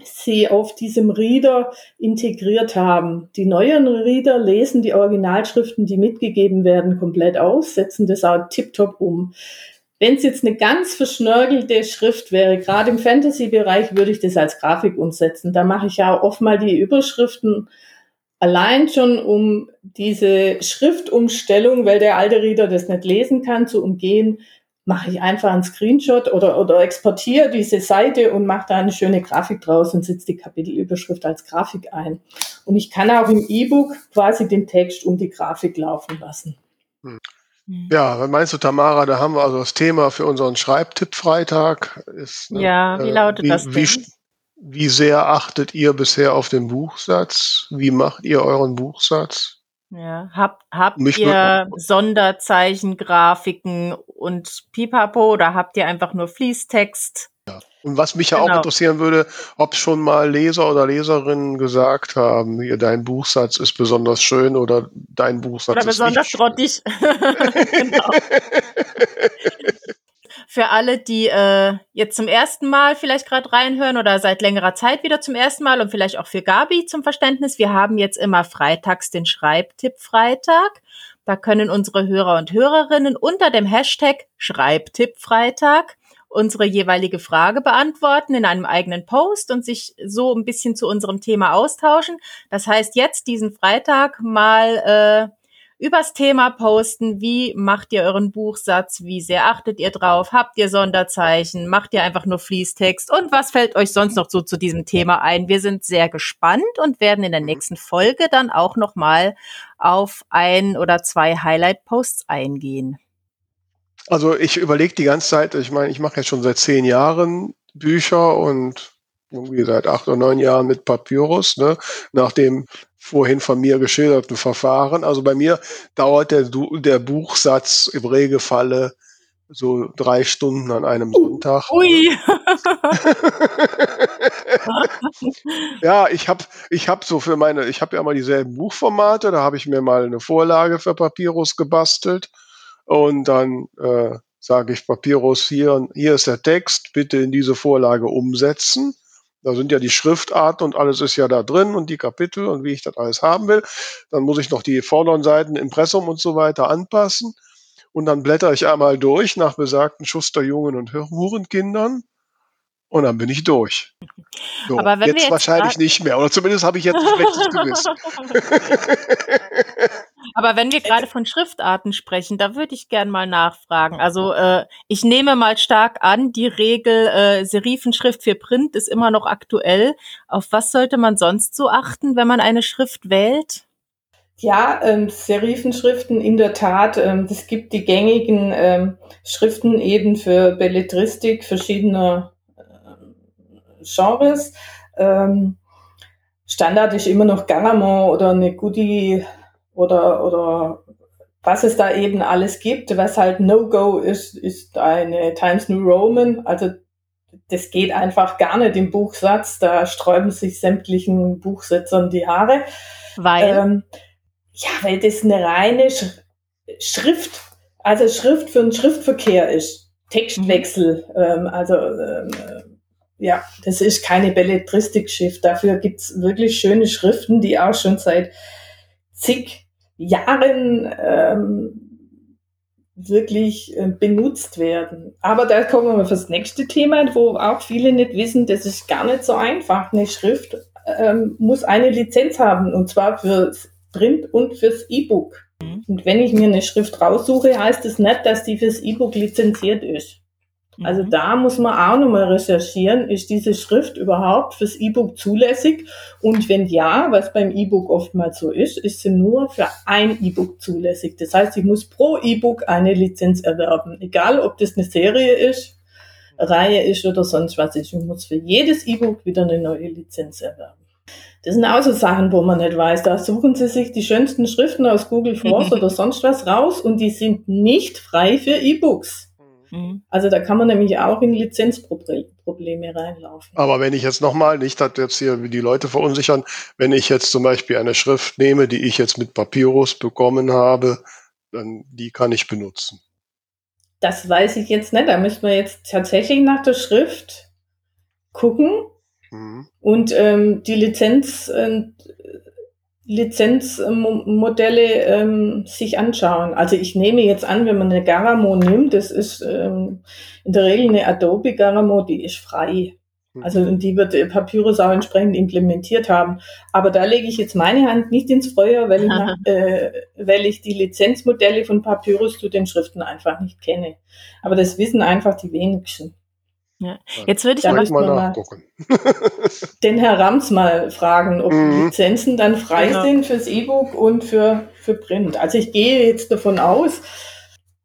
sie auf diesem Reader integriert haben. Die neuen Reader lesen die Originalschriften, die mitgegeben werden, komplett aus, setzen das auch tiptop um. Wenn es jetzt eine ganz verschnörkelte Schrift wäre, gerade im Fantasy-Bereich, würde ich das als Grafik umsetzen. Da mache ich ja oft mal die Überschriften allein schon, um diese Schriftumstellung, weil der alte Reader das nicht lesen kann, zu umgehen, mache ich einfach einen Screenshot oder, oder exportiere diese Seite und mache da eine schöne Grafik draus und setze die Kapitelüberschrift als Grafik ein. Und ich kann auch im E-Book quasi den Text um die Grafik laufen lassen. Hm. hm. Ja, was meinst du, Tamara? Da haben wir also das Thema für unseren Schreibtipp-Freitag. ne, ja, wie lautet äh, wie, das denn? Wie, wie sehr achtet ihr bisher auf den Buchsatz? Wie macht ihr euren Buchsatz? Ja, habt, habt ihr Sonderzeichen, Grafiken und Pipapo oder habt ihr einfach nur Fließtext? Ja. Und was mich ja genau. auch interessieren würde, ob schon mal Leser oder Leserinnen gesagt haben, hier, dein Buchsatz ist besonders schön oder dein Buchsatz oder ist besonders grottig. genau. Für alle, die äh, jetzt zum ersten Mal vielleicht gerade reinhören oder seit längerer Zeit wieder zum ersten Mal und vielleicht auch für Gabi zum Verständnis, wir haben jetzt immer freitags den Schreibtipp-Freitag. Da können unsere Hörer und Hörerinnen unter dem Hashtag Schreibtipp-Freitag unsere jeweilige Frage beantworten in einem eigenen Post und sich so ein bisschen zu unserem Thema austauschen. Das heißt, jetzt diesen Freitag mal äh, übers Thema posten. Wie macht ihr euren Buchsatz? Wie sehr achtet ihr drauf? Habt ihr Sonderzeichen? Macht ihr einfach nur Fließtext? Und was fällt euch sonst noch so zu diesem Thema ein? Wir sind sehr gespannt und werden in der mhm. nächsten Folge dann auch nochmal auf ein oder zwei Highlight-Posts eingehen. Also ich überlege die ganze Zeit, ich meine, ich mache jetzt schon seit zehn Jahren Bücher und irgendwie seit acht oder neun Jahren mit Papyrus, ne, nach dem vorhin von mir geschilderten Verfahren. Also bei mir dauert der, der Buchsatz im Regelfalle so drei Stunden an einem Sonntag. Ui. ja, ich habe ich hab so für meine, ich habe ja immer dieselben Buchformate, da habe ich mir mal eine Vorlage für Papyrus gebastelt und dann äh, sage ich Papyrus hier, hier ist der Text, bitte in diese Vorlage umsetzen. Da sind ja die Schriftarten und alles ist ja da drin und die Kapitel und wie ich das alles haben will. Dann muss ich noch die vorderen Seiten, Impressum und so weiter anpassen. Und dann blätter ich einmal durch nach besagten Schusterjungen und Hurenkindern. Und dann bin ich durch. So, Aber wenn jetzt, jetzt wahrscheinlich nicht mehr. Oder zumindest habe ich jetzt ein schlechtes Gewissen. Aber wenn wir gerade von Schriftarten sprechen, da würde ich gern mal nachfragen. Also äh, ich nehme mal stark an, die Regel äh, Serifenschrift für Print ist immer noch aktuell. Auf was sollte man sonst so achten, wenn man eine Schrift wählt? Ja, ähm, Serifenschriften in der Tat. Ähm, es gibt die gängigen ähm, Schriften eben für Belletristik verschiedener Genres. Ähm, Standard ist immer noch Garamond oder eine Goodie oder, oder was es da eben alles gibt. Was halt No-Go ist, ist eine Times New Roman. Also das geht einfach gar nicht im Buchsatz. Da sträuben sich sämtlichen Buchsetzern die Haare. Weil? Ähm, ja, weil das eine reine Sch Schrift, also Schrift für einen Schriftverkehr ist. Textwechsel. Mhm. Ähm, also ähm, ja, das ist keine Belletristik-Schrift. Dafür gibt's wirklich schöne Schriften, die auch schon seit zig Jahren ähm, wirklich äh, benutzt werden. Aber da kommen wir fürs nächste Thema, wo auch viele nicht wissen, das ist gar nicht so einfach. Eine Schrift ähm, muss eine Lizenz haben und zwar fürs Print und fürs E-Book. Mhm. Und wenn ich mir eine Schrift raussuche, heißt es das nicht, dass die fürs E-Book lizenziert ist. Also mhm. da muss man auch nochmal recherchieren, ist diese Schrift überhaupt fürs E-Book zulässig? Und wenn ja, was beim E-Book oftmals so ist, ist sie nur für ein E-Book zulässig. Das heißt, ich muss pro E-Book eine Lizenz erwerben. Egal, ob das eine Serie ist, Reihe ist oder sonst was ist. Ich muss für jedes E-Book wieder eine neue Lizenz erwerben. Das sind auch so Sachen, wo man nicht weiß. Da suchen sie sich die schönsten Schriften aus Google Force oder sonst was raus und die sind nicht frei für E-Books. Mhm. Also da kann man nämlich auch in Lizenzprobleme reinlaufen. Aber wenn ich jetzt nochmal, nicht dass jetzt hier wie die Leute verunsichern, wenn ich jetzt zum Beispiel eine Schrift nehme, die ich jetzt mit Papyrus bekommen habe, dann die kann ich benutzen. Das weiß ich jetzt nicht. Da müssen wir jetzt tatsächlich nach der Schrift gucken mhm. und ähm, die Lizenz äh, Lizenzmodelle ähm, sich anschauen. Also ich nehme jetzt an, wenn man eine Garamo nimmt, das ist ähm, in der Regel eine Adobe Garamo, die ist frei. Also mhm. die wird Papyrus auch entsprechend implementiert haben. Aber da lege ich jetzt meine Hand nicht ins Feuer, weil ich, nach, äh, weil ich die Lizenzmodelle von Papyrus zu den Schriften einfach nicht kenne. Aber das wissen einfach die wenigsten. Ja. Jetzt würde ich aber mal nachgucken. den Herr Rams mal fragen, ob mhm. die Lizenzen dann frei genau. sind fürs E-Book und für, für Print. Also ich gehe jetzt davon aus,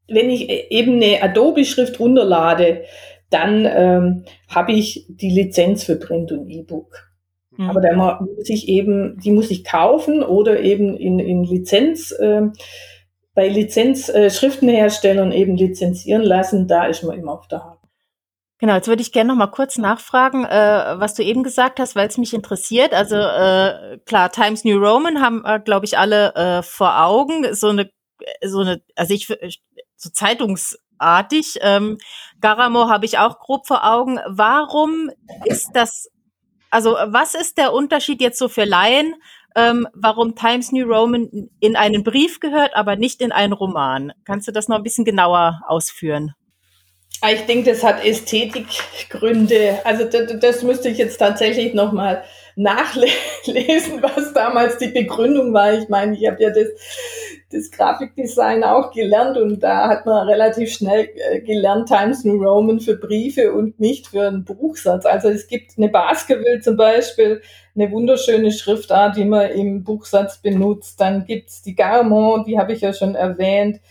wenn ich eben eine Adobe-Schrift runterlade, dann ähm, habe ich die Lizenz für Print und E-Book. Mhm. Aber da muss ich eben, die muss ich kaufen oder eben in, in Lizenz, äh, bei Lizenzschriftenherstellern äh, eben lizenzieren lassen. Da ist man immer auf der Hand. Genau, jetzt würde ich gerne noch mal kurz nachfragen, äh, was du eben gesagt hast, weil es mich interessiert. Also äh, klar, Times New Roman haben, äh, glaube ich, alle äh, vor Augen. So eine, so eine, also ich so zeitungsartig. Ähm, Garamo habe ich auch grob vor Augen. Warum ist das? Also was ist der Unterschied jetzt so für Laien? Ähm, warum Times New Roman in einen Brief gehört, aber nicht in einen Roman? Kannst du das noch ein bisschen genauer ausführen? Ah, ich denke, das hat Ästhetikgründe. Also das, das müsste ich jetzt tatsächlich nochmal nachlesen, was damals die Begründung war. Ich meine, ich habe ja das, das Grafikdesign auch gelernt und da hat man relativ schnell äh, gelernt, Times New Roman für Briefe und nicht für einen Buchsatz. Also es gibt eine Baskerville zum Beispiel, eine wunderschöne Schriftart, die man im Buchsatz benutzt. Dann gibt's die Garamond, die habe ich ja schon erwähnt.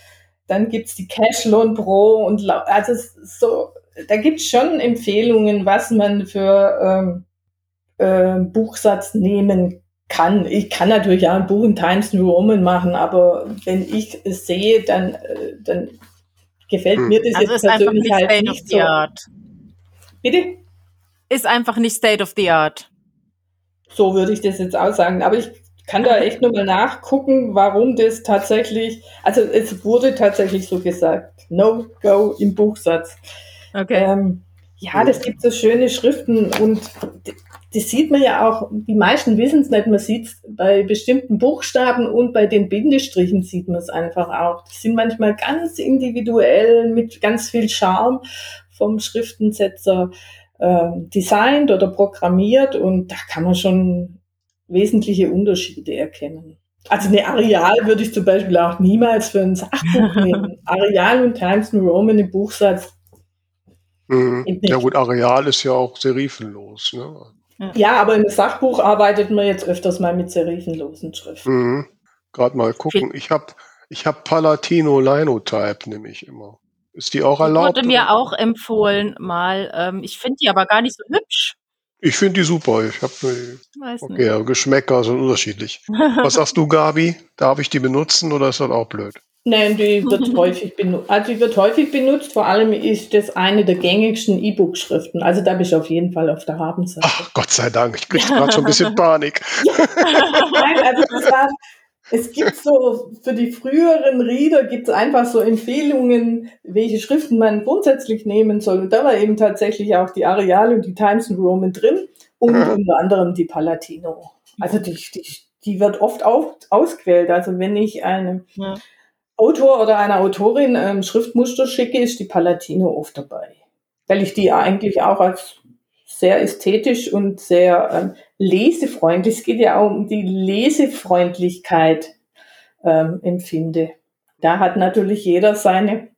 Dann gibt's die Cashloan Pro und also so, da gibt's schon Empfehlungen, was man für ähm, äh, Buchsatz nehmen kann. Ich kann natürlich auch ein Buch in Times New Roman machen, aber wenn ich es sehe, dann, äh, dann gefällt hm. mir das also jetzt persönlich nicht halt nicht so. Art. Bitte? Ist einfach nicht State of the Art. So würde ich das jetzt auch sagen. Aber ich kann da echt nur mal nachgucken, warum das tatsächlich, also es wurde tatsächlich so gesagt, no go im Buchsatz. Okay. Ähm, ja, das gibt so schöne Schriften und das sieht man ja auch, die meisten wissen es nicht, man sieht es bei bestimmten Buchstaben und bei den Bindestrichen sieht man es einfach auch. Die sind manchmal ganz individuell mit ganz viel Charme vom Schriftensetzer äh, designt oder programmiert und da kann man schon wesentliche Unterschiede erkennen. Also eine Areal würde ich zum Beispiel auch niemals für ein Sachbuch nehmen. Areal und Times New Roman im Buchsatz. Mhm. Ja gut, Areal ist ja auch serifenlos. Ne? Ja, aber im Sachbuch arbeitet man jetzt öfters mal mit serifenlosen Schriften. Mhm. Gerade mal gucken. Ich habe ich hab Palatino Linotype, nehme ich immer. Ist die auch erlaubt? Wurde mir auch empfohlen mal. Ähm, ich finde die aber gar nicht so hübsch. Ich finde die super. Ich habe okay, ja, Geschmäcker sind unterschiedlich. Was sagst du, Gabi? Darf ich die benutzen oder ist das auch blöd? Nein, die wird häufig benutzt. Also die wird häufig benutzt. Vor allem ist das eine der gängigsten E-Book-Schriften. Also da bin ich auf jeden Fall auf der Habenseite. Ach, Gott sei Dank. Ich kriege gerade schon ein bisschen Panik. Nein, also das war, es gibt so, für die früheren Reader gibt es einfach so Empfehlungen, welche Schriften man grundsätzlich nehmen soll. Und da war eben tatsächlich auch die Areal und die Times New Roman drin und unter anderem die Palatino. Also die, die, die wird oft auf, ausgewählt. Also wenn ich einem ja. Autor oder einer Autorin ähm, Schriftmuster schicke, ist die Palatino oft dabei. Weil ich die eigentlich auch als sehr ästhetisch und sehr ähm, lesefreundlich. Es geht ja auch um die Lesefreundlichkeit ähm, empfinde. Da hat natürlich jeder seine,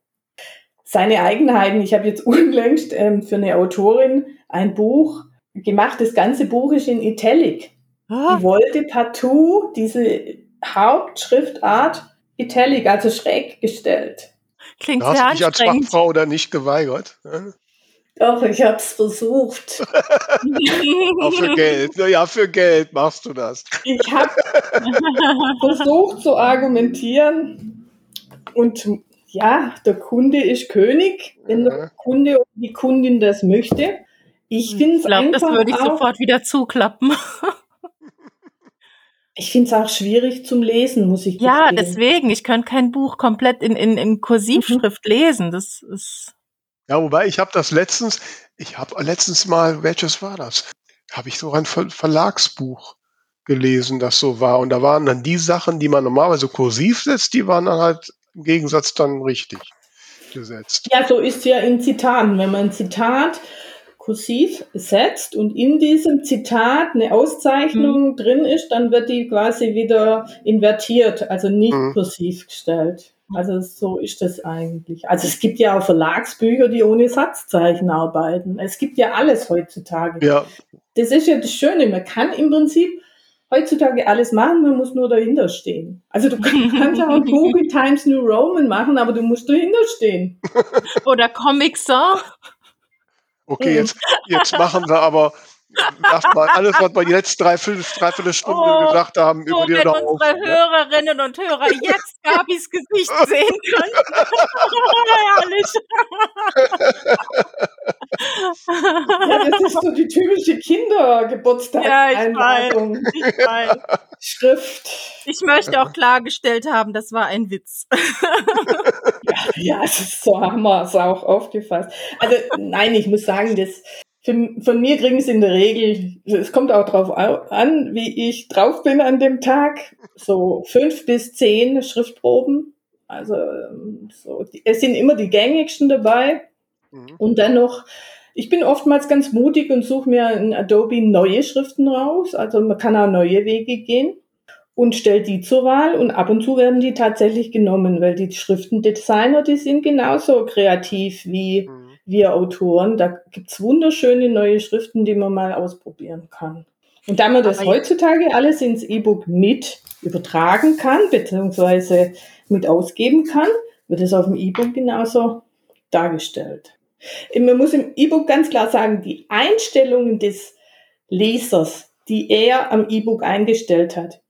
seine Eigenheiten. Ich habe jetzt unlängst ähm, für eine Autorin ein Buch gemacht. Das ganze Buch ist in Italic. Ah. Die wollte partout diese Hauptschriftart Italic, also schräg gestellt. Klingt da hast du dich als Fachfrau da nicht geweigert? Doch, ich habe es versucht. Auch für Geld. Ja, für Geld machst du das. Ich habe versucht zu argumentieren und ja, der Kunde ist König, wenn der Kunde oder die Kundin das möchte. Ich finde es einfach. Das würde ich auch, sofort wieder zuklappen. Ich finde es auch schwierig zum Lesen, muss ich Ja, gestehen. deswegen. Ich könnte kein Buch komplett in, in, in Kursivschrift mhm. lesen. Das ist. Ja, wobei ich habe das letztens, ich habe letztens mal, welches war das? Habe ich so ein Ver Verlagsbuch gelesen, das so war. Und da waren dann die Sachen, die man normalerweise kursiv setzt, die waren dann halt im Gegensatz dann richtig gesetzt. Ja, so ist ja in Zitaten. Wenn man ein Zitat kursiv setzt und in diesem Zitat eine Auszeichnung mhm. drin ist, dann wird die quasi wieder invertiert, also nicht mhm. kursiv gestellt. Also so ist das eigentlich. Also es gibt ja auch Verlagsbücher, die ohne Satzzeichen arbeiten. Es gibt ja alles heutzutage. Ja. Das ist ja das Schöne. Man kann im Prinzip heutzutage alles machen, man muss nur dahinter stehen. Also du kannst auch Google Times New Roman machen, aber du musst dahinter stehen. Oder Comic Sans. Okay, jetzt, jetzt machen wir aber Sag mal, alles, was wir die letzten drei, fünf, dreiviertel Stunden oh, gesagt haben, über die Wenn unsere auf, Hörerinnen und Hörer jetzt Gabis Gesicht sehen können. Herrlich. ja, das ist so die typische Kindergeburtstagseinladung. Ja, ich weiß. Ich weiß. Schrift. Ich möchte auch klargestellt haben, das war ein Witz. ja, ja, es ist so Hammer, ist auch aufgefasst. Also nein, ich muss sagen, das von mir kriegen sie in der Regel, es kommt auch darauf an, wie ich drauf bin an dem Tag, so fünf bis zehn Schriftproben. Also ähm, so, es sind immer die gängigsten dabei. Mhm. Und dann noch, ich bin oftmals ganz mutig und suche mir in Adobe neue Schriften raus. Also man kann auch neue Wege gehen und stellt die zur Wahl und ab und zu werden die tatsächlich genommen, weil die Schriftendesigner, die sind genauso kreativ wie mhm wir Autoren. Da gibt's wunderschöne neue Schriften, die man mal ausprobieren kann. Und da man das Aber heutzutage alles ins E-Book mit übertragen kann, beziehungsweise mit ausgeben kann, wird es auf dem E-Book genauso dargestellt. Man muss im E-Book ganz klar sagen, die Einstellungen des Lesers, die er am E-Book eingestellt hat,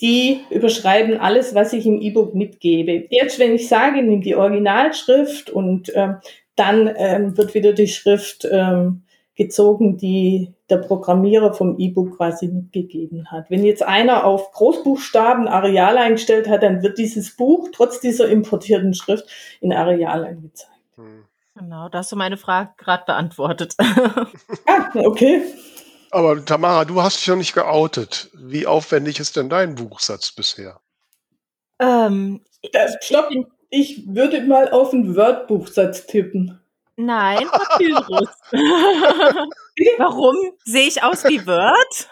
die überschreiben alles, was ich im E-Book mitgebe. Jetzt, wenn ich sage, nimm die Originalschrift und äh, dann ähm, wird wieder die Schrift ähm, gezogen, die der Programmierer vom E-Book quasi mitgegeben hat. Wenn jetzt einer auf Großbuchstaben Areal eingestellt hat, dann wird dieses Buch trotz dieser importierten Schrift in Areal angezeigt. Hm. Genau, da hast du meine Frage gerade beantwortet. ah, okay. Aber Tamara, du hast dich ja nicht geoutet. Wie aufwendig ist denn dein Buchsatz bisher? Ähm, das, stopp, ich würde mal auf einen Wörterbuchsatz tippen. Nein, Papyrus. Warum sehe ich aus wie Word?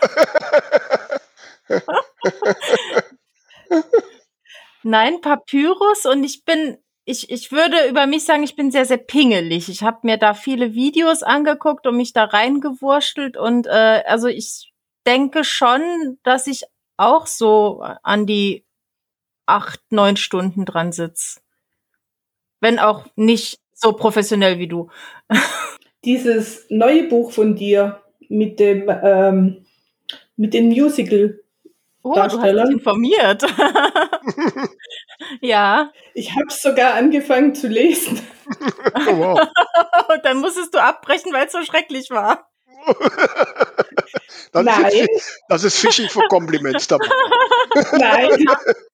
Nein, Papyrus und ich bin, ich, ich würde über mich sagen, ich bin sehr, sehr pingelig. Ich habe mir da viele Videos angeguckt und mich da reingewurschtelt und äh, also ich denke schon, dass ich auch so an die acht, neun Stunden dran sitze wenn auch nicht so professionell wie du. Dieses neue Buch von dir mit dem ähm, mit den Musical Oh, du hast dich informiert. ja. Ich habe es sogar angefangen zu lesen. oh, wow. Dann musstest du abbrechen, weil es so schrecklich war. das, Nein. Ist, das ist Fishing for Compliments dabei. Nein.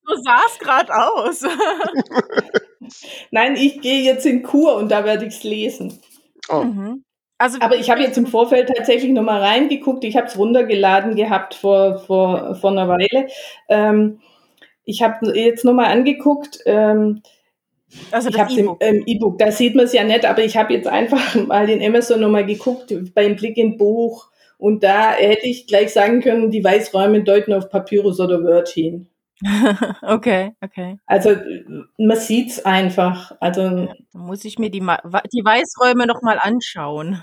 Du sahst gerade aus. Nein, ich gehe jetzt in Kur und da werde ich es lesen. Oh. Mhm. Also, Aber ich habe jetzt im Vorfeld tatsächlich nochmal reingeguckt. Ich habe es runtergeladen gehabt vor, vor, vor einer Weile. Ähm, ich habe jetzt nochmal angeguckt. Ähm, also ich habe im ähm, E-Book, da sieht man es ja nicht, aber ich habe jetzt einfach mal in Amazon nochmal geguckt beim Blick in Buch und da hätte ich gleich sagen können, die Weißräume deuten auf Papyrus oder Word hin. okay, okay. Also man sieht's einfach. Also ja, muss ich mir die, die Weißräume noch mal anschauen.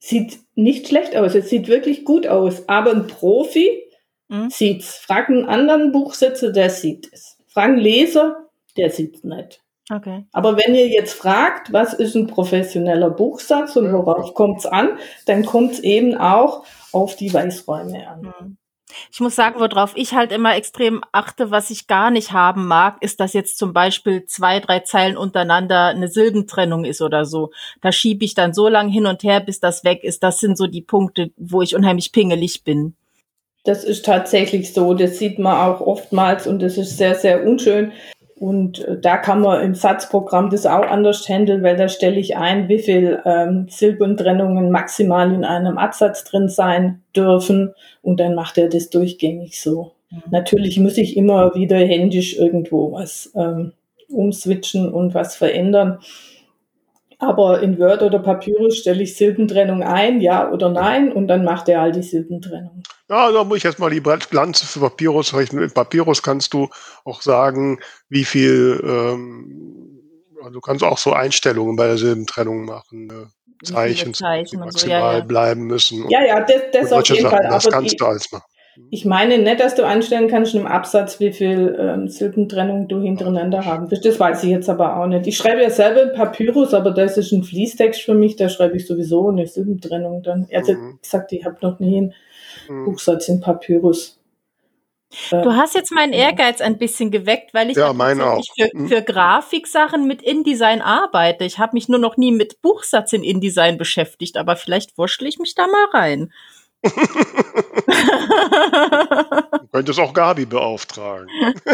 Sieht nicht schlecht aus. Es sieht wirklich gut aus. Aber ein Profi hm? sieht's. Frag einen anderen Buchsetzer, der sieht es. Frag einen Leser, der sieht's nicht. Okay. Aber wenn ihr jetzt fragt, was ist ein professioneller Buchsatz und worauf kommt's an, dann kommt's eben auch auf die Weißräume an. Hm. Ich muss sagen, worauf ich halt immer extrem achte, was ich gar nicht haben mag, ist, dass jetzt zum Beispiel zwei, drei Zeilen untereinander eine Silbentrennung ist oder so. Da schiebe ich dann so lang hin und her, bis das weg ist. Das sind so die Punkte, wo ich unheimlich pingelig bin. Das ist tatsächlich so. Das sieht man auch oftmals und das ist sehr, sehr unschön. Und äh, da kann man im Satzprogramm das auch anders handeln, weil da stelle ich ein, wie viel ähm, Silbentrennungen maximal in einem Absatz drin sein dürfen und dann macht er das durchgängig so. Mhm. Natürlich muss ich immer wieder händisch irgendwo was ähm, umswitchen und was verändern. Aber in Word oder Papyrus stelle ich Silbentrennung ein, ja oder nein, und dann macht er all die Silbentrennung. Ja, da muss ich jetzt mal die Bilanz für Papyrus rechnen. In Papyrus kannst du auch sagen, wie viel, ähm, also du kannst auch so Einstellungen bei der Silbentrennung machen. Ne? Zeichen, Zeichen die maximal so, ja, ja. bleiben müssen. Ja, ja, das, das auf jeden Sachen, Fall. Das kannst die, du alles machen. Ich meine nicht, dass du anstellen kannst im Absatz, wie viel ähm, Silbentrennung du hintereinander haben willst. Das weiß ich jetzt aber auch nicht. Ich schreibe ja selber Papyrus, aber das ist ein Fließtext für mich, da schreibe ich sowieso eine Silbentrennung dann. Also mhm. gesagt, ich habe noch nie einen mhm. Buchsatz in Papyrus. Du hast jetzt meinen Ehrgeiz ein bisschen geweckt, weil ich ja, auch. Für, mhm. für Grafiksachen mit InDesign arbeite. Ich habe mich nur noch nie mit Buchsatz in InDesign beschäftigt, aber vielleicht wurschtel ich mich da mal rein. du könntest auch Gabi beauftragen.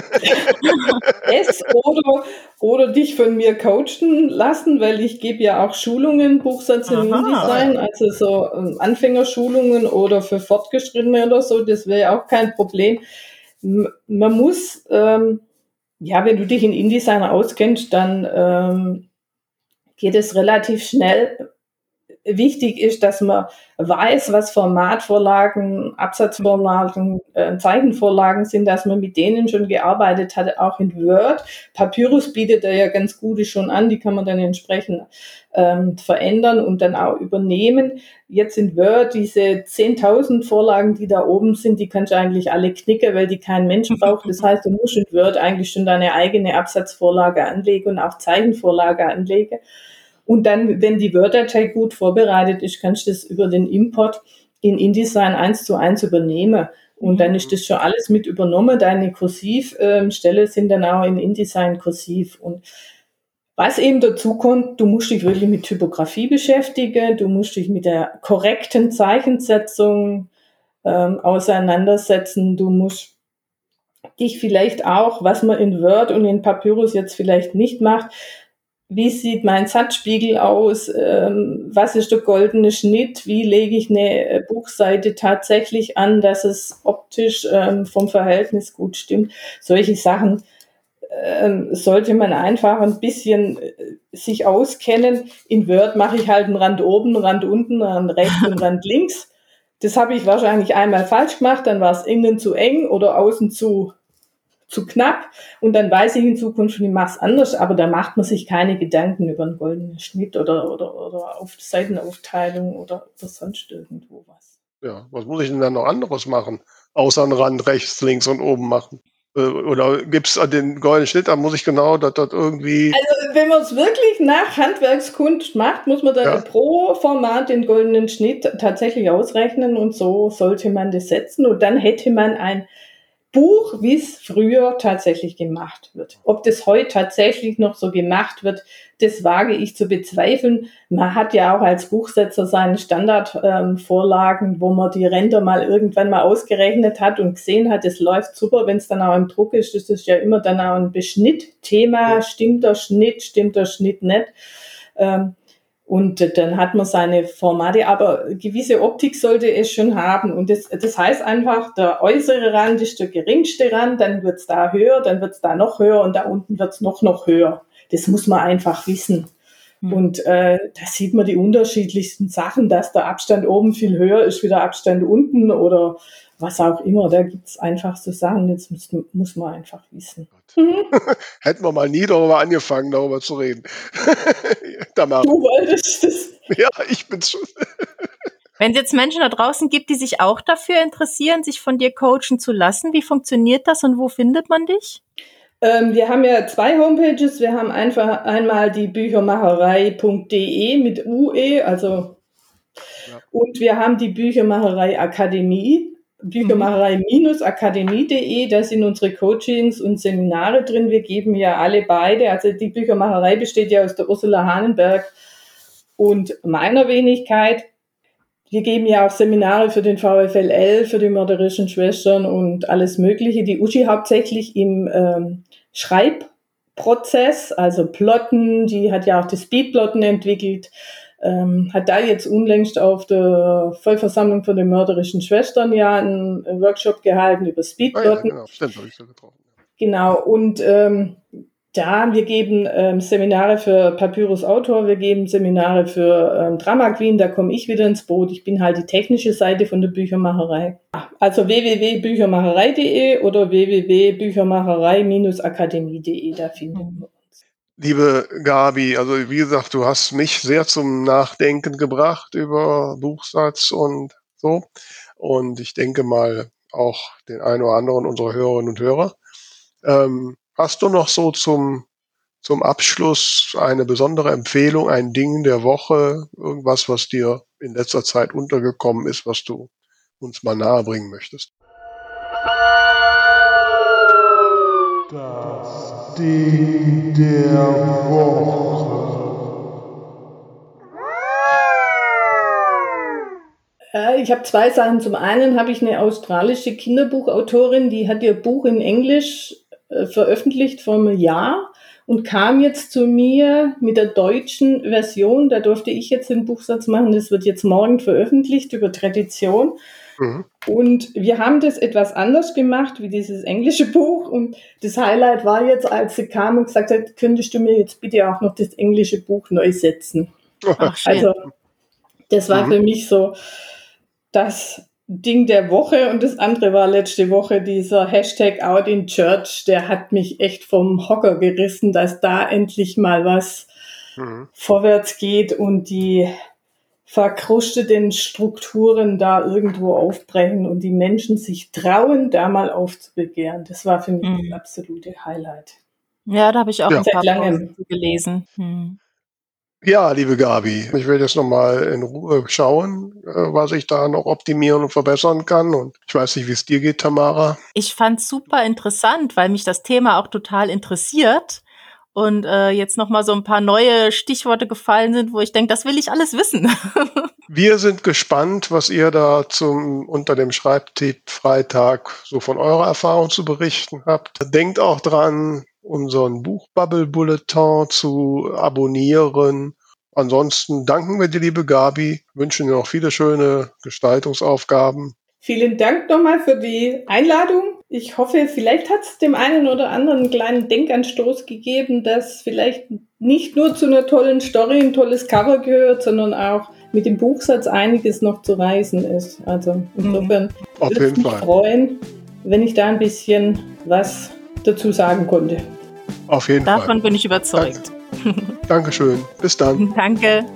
es oder, oder dich von mir coachen lassen, weil ich gebe ja auch Schulungen, Buchsatz in InDesign, also so ähm, Anfängerschulungen oder für Fortgeschrittene oder so, das wäre ja auch kein Problem. Man muss, ähm, ja, wenn du dich in InDesign auskennst, dann ähm, geht es relativ schnell, wichtig ist, dass man weiß, was Formatvorlagen, Absatzvorlagen, äh, Zeichenvorlagen sind, dass man mit denen schon gearbeitet hat, auch in Word. Papyrus bietet er ja ganz gute schon an, die kann man dann entsprechend ähm, verändern und dann auch übernehmen. Jetzt in Word diese 10.000 Vorlagen, die da oben sind, die kannst du eigentlich alle knicken, weil die kein Mensch braucht. Das heißt, du musst in Word eigentlich schon deine eigene Absatzvorlage anlegen und auch Zeichenvorlage anlegen. Und dann, wenn die Word-Datei gut vorbereitet ist, kannst du das über den Import in InDesign eins zu eins übernehmen. Und dann ist das schon alles mit übernommen. Deine Kursivstelle sind dann auch in InDesign kursiv. Und was eben dazu kommt, du musst dich wirklich mit Typografie beschäftigen, du musst dich mit der korrekten Zeichensetzung ähm, auseinandersetzen, du musst dich vielleicht auch, was man in Word und in Papyrus jetzt vielleicht nicht macht, wie sieht mein Satzspiegel aus, ähm, was ist der goldene Schnitt, wie lege ich eine äh, Buchseite tatsächlich an, dass es optisch ähm, vom Verhältnis gut stimmt. Solche Sachen ähm, sollte man einfach ein bisschen äh, sich auskennen. In Word mache ich halt einen Rand oben, einen Rand unten, einen Rand rechts und Rand links. Das habe ich wahrscheinlich einmal falsch gemacht, dann war es innen zu eng oder außen zu zu knapp und dann weiß ich in Zukunft schon, ich mache es anders, aber da macht man sich keine Gedanken über einen goldenen Schnitt oder, oder, oder auf Seitenaufteilung oder, oder sonst irgendwo was. Ja, was muss ich denn dann noch anderes machen? Außer einen Rand rechts, links und oben machen. Äh, oder gibt es den goldenen Schnitt, dann muss ich genau das, das irgendwie. Also wenn man es wirklich nach Handwerkskunst macht, muss man dann ja. pro Format den goldenen Schnitt tatsächlich ausrechnen und so sollte man das setzen und dann hätte man ein Buch, wie es früher tatsächlich gemacht wird. Ob das heute tatsächlich noch so gemacht wird, das wage ich zu bezweifeln. Man hat ja auch als Buchsetzer seine Standardvorlagen, ähm, wo man die Ränder mal irgendwann mal ausgerechnet hat und gesehen hat, es läuft super, wenn es dann auch im Druck ist. Das ist ja immer dann auch ein Beschnittthema. Stimmt der Schnitt, stimmt der Schnitt nicht? Ähm, und dann hat man seine Formate, aber gewisse Optik sollte es schon haben. Und das, das heißt einfach, der äußere Rand ist der geringste Rand, dann wird's da höher, dann wird's da noch höher und da unten wird's noch, noch höher. Das muss man einfach wissen. Mhm. Und äh, da sieht man die unterschiedlichsten Sachen, dass der Abstand oben viel höher ist wie der Abstand unten oder was auch immer. Da gibt's einfach so Sachen, das muss, muss man einfach wissen. Mhm. Hätten wir mal nie darüber angefangen, darüber zu reden. du wolltest es. Ja, ich bin's schon. Wenn es jetzt Menschen da draußen gibt, die sich auch dafür interessieren, sich von dir coachen zu lassen, wie funktioniert das und wo findet man dich? Ähm, wir haben ja zwei Homepages. Wir haben einfach einmal die büchermacherei.de mit UE, also ja. und wir haben die Büchermacherei Akademie Büchermacherei-akademie.de, da sind unsere Coachings und Seminare drin. Wir geben ja alle beide. Also die Büchermacherei besteht ja aus der Ursula Hahnenberg und meiner Wenigkeit. Wir geben ja auch Seminare für den VfLL, für die mörderischen Schwestern und alles Mögliche. Die Uschi hauptsächlich im ähm, Schreibprozess, also Plotten, die hat ja auch das Speedplotten entwickelt ähm, hat da jetzt unlängst auf der Vollversammlung von den mörderischen Schwestern ja einen, Workshop gehalten über Speedplotten. Ah, ja, genau, stimmt, habe ich so getroffen. Genau, und ähm, da, wir geben ähm, Seminare für Papyrus Autor, wir geben Seminare für ähm, Drama Queen, da komme ich wieder ins Boot. Ich bin halt die technische Seite von der Büchermacherei. Also www.büchermacherei.de oder www.büchermacherei-akademie.de, da finden wir Liebe Gabi, also wie gesagt, du hast mich sehr zum Nachdenken gebracht über Buchsatz und so. Und ich denke mal, auch den einen oder anderen unserer Hörerinnen und Hörer. Ähm, hast du noch so zum, zum Abschluss eine besondere Empfehlung, ein Ding der Woche, irgendwas, was dir in letzter Zeit untergekommen ist, was du uns mal nahebringen möchtest? Das Ding der Woche. Äh, ich habe zwei Sachen. Zum einen habe ich eine australische Kinderbuchautorin, die hat ihr Buch in Englisch äh, veröffentlicht vor einem Jahr und kam jetzt zu mir mit der deutschen Version. Da durfte ich jetzt den Buchsatz machen. Das wird jetzt morgen veröffentlicht über Tradition. Mhm. Und wir haben das etwas anders gemacht wie dieses englische Buch. Und das Highlight war jetzt, als sie kam und gesagt hat, könntest du mir jetzt bitte auch noch das englische Buch neu setzen? Ach, also, das war mhm. für mich so, das Ding der Woche und das andere war letzte Woche dieser Hashtag Out in Church, der hat mich echt vom Hocker gerissen, dass da endlich mal was mhm. vorwärts geht und die verkrusteten Strukturen da irgendwo aufbrechen und die Menschen sich trauen, da mal aufzubegehren. Das war für mich mhm. das absolute Highlight. Ja, da habe ich auch ja. ein paar Pausen gelesen. Mhm. Ja, liebe Gabi, ich will jetzt nochmal in Ruhe schauen, äh, was ich da noch optimieren und verbessern kann. Und ich weiß nicht, wie es dir geht, Tamara. Ich fand es super interessant, weil mich das Thema auch total interessiert. Und äh, jetzt nochmal so ein paar neue Stichworte gefallen sind, wo ich denke, das will ich alles wissen. Wir sind gespannt, was ihr da zum unter dem Schreibtipp Freitag so von eurer Erfahrung zu berichten habt. Denkt auch dran, unseren Buchbubble Bulletin zu abonnieren. Ansonsten danken wir dir, liebe Gabi, wünschen dir noch viele schöne Gestaltungsaufgaben. Vielen Dank nochmal für die Einladung. Ich hoffe, vielleicht hat es dem einen oder anderen einen kleinen Denkanstoß gegeben, dass vielleicht nicht nur zu einer tollen Story ein tolles Cover gehört, sondern auch mit dem Buchsatz einiges noch zu reisen ist. Also insofern mhm. würde ich mich Fall. freuen, wenn ich da ein bisschen was dazu sagen konnte. Auf jeden Davon Fall. bin ich überzeugt. Danke. Dankeschön. Bis dann. Danke.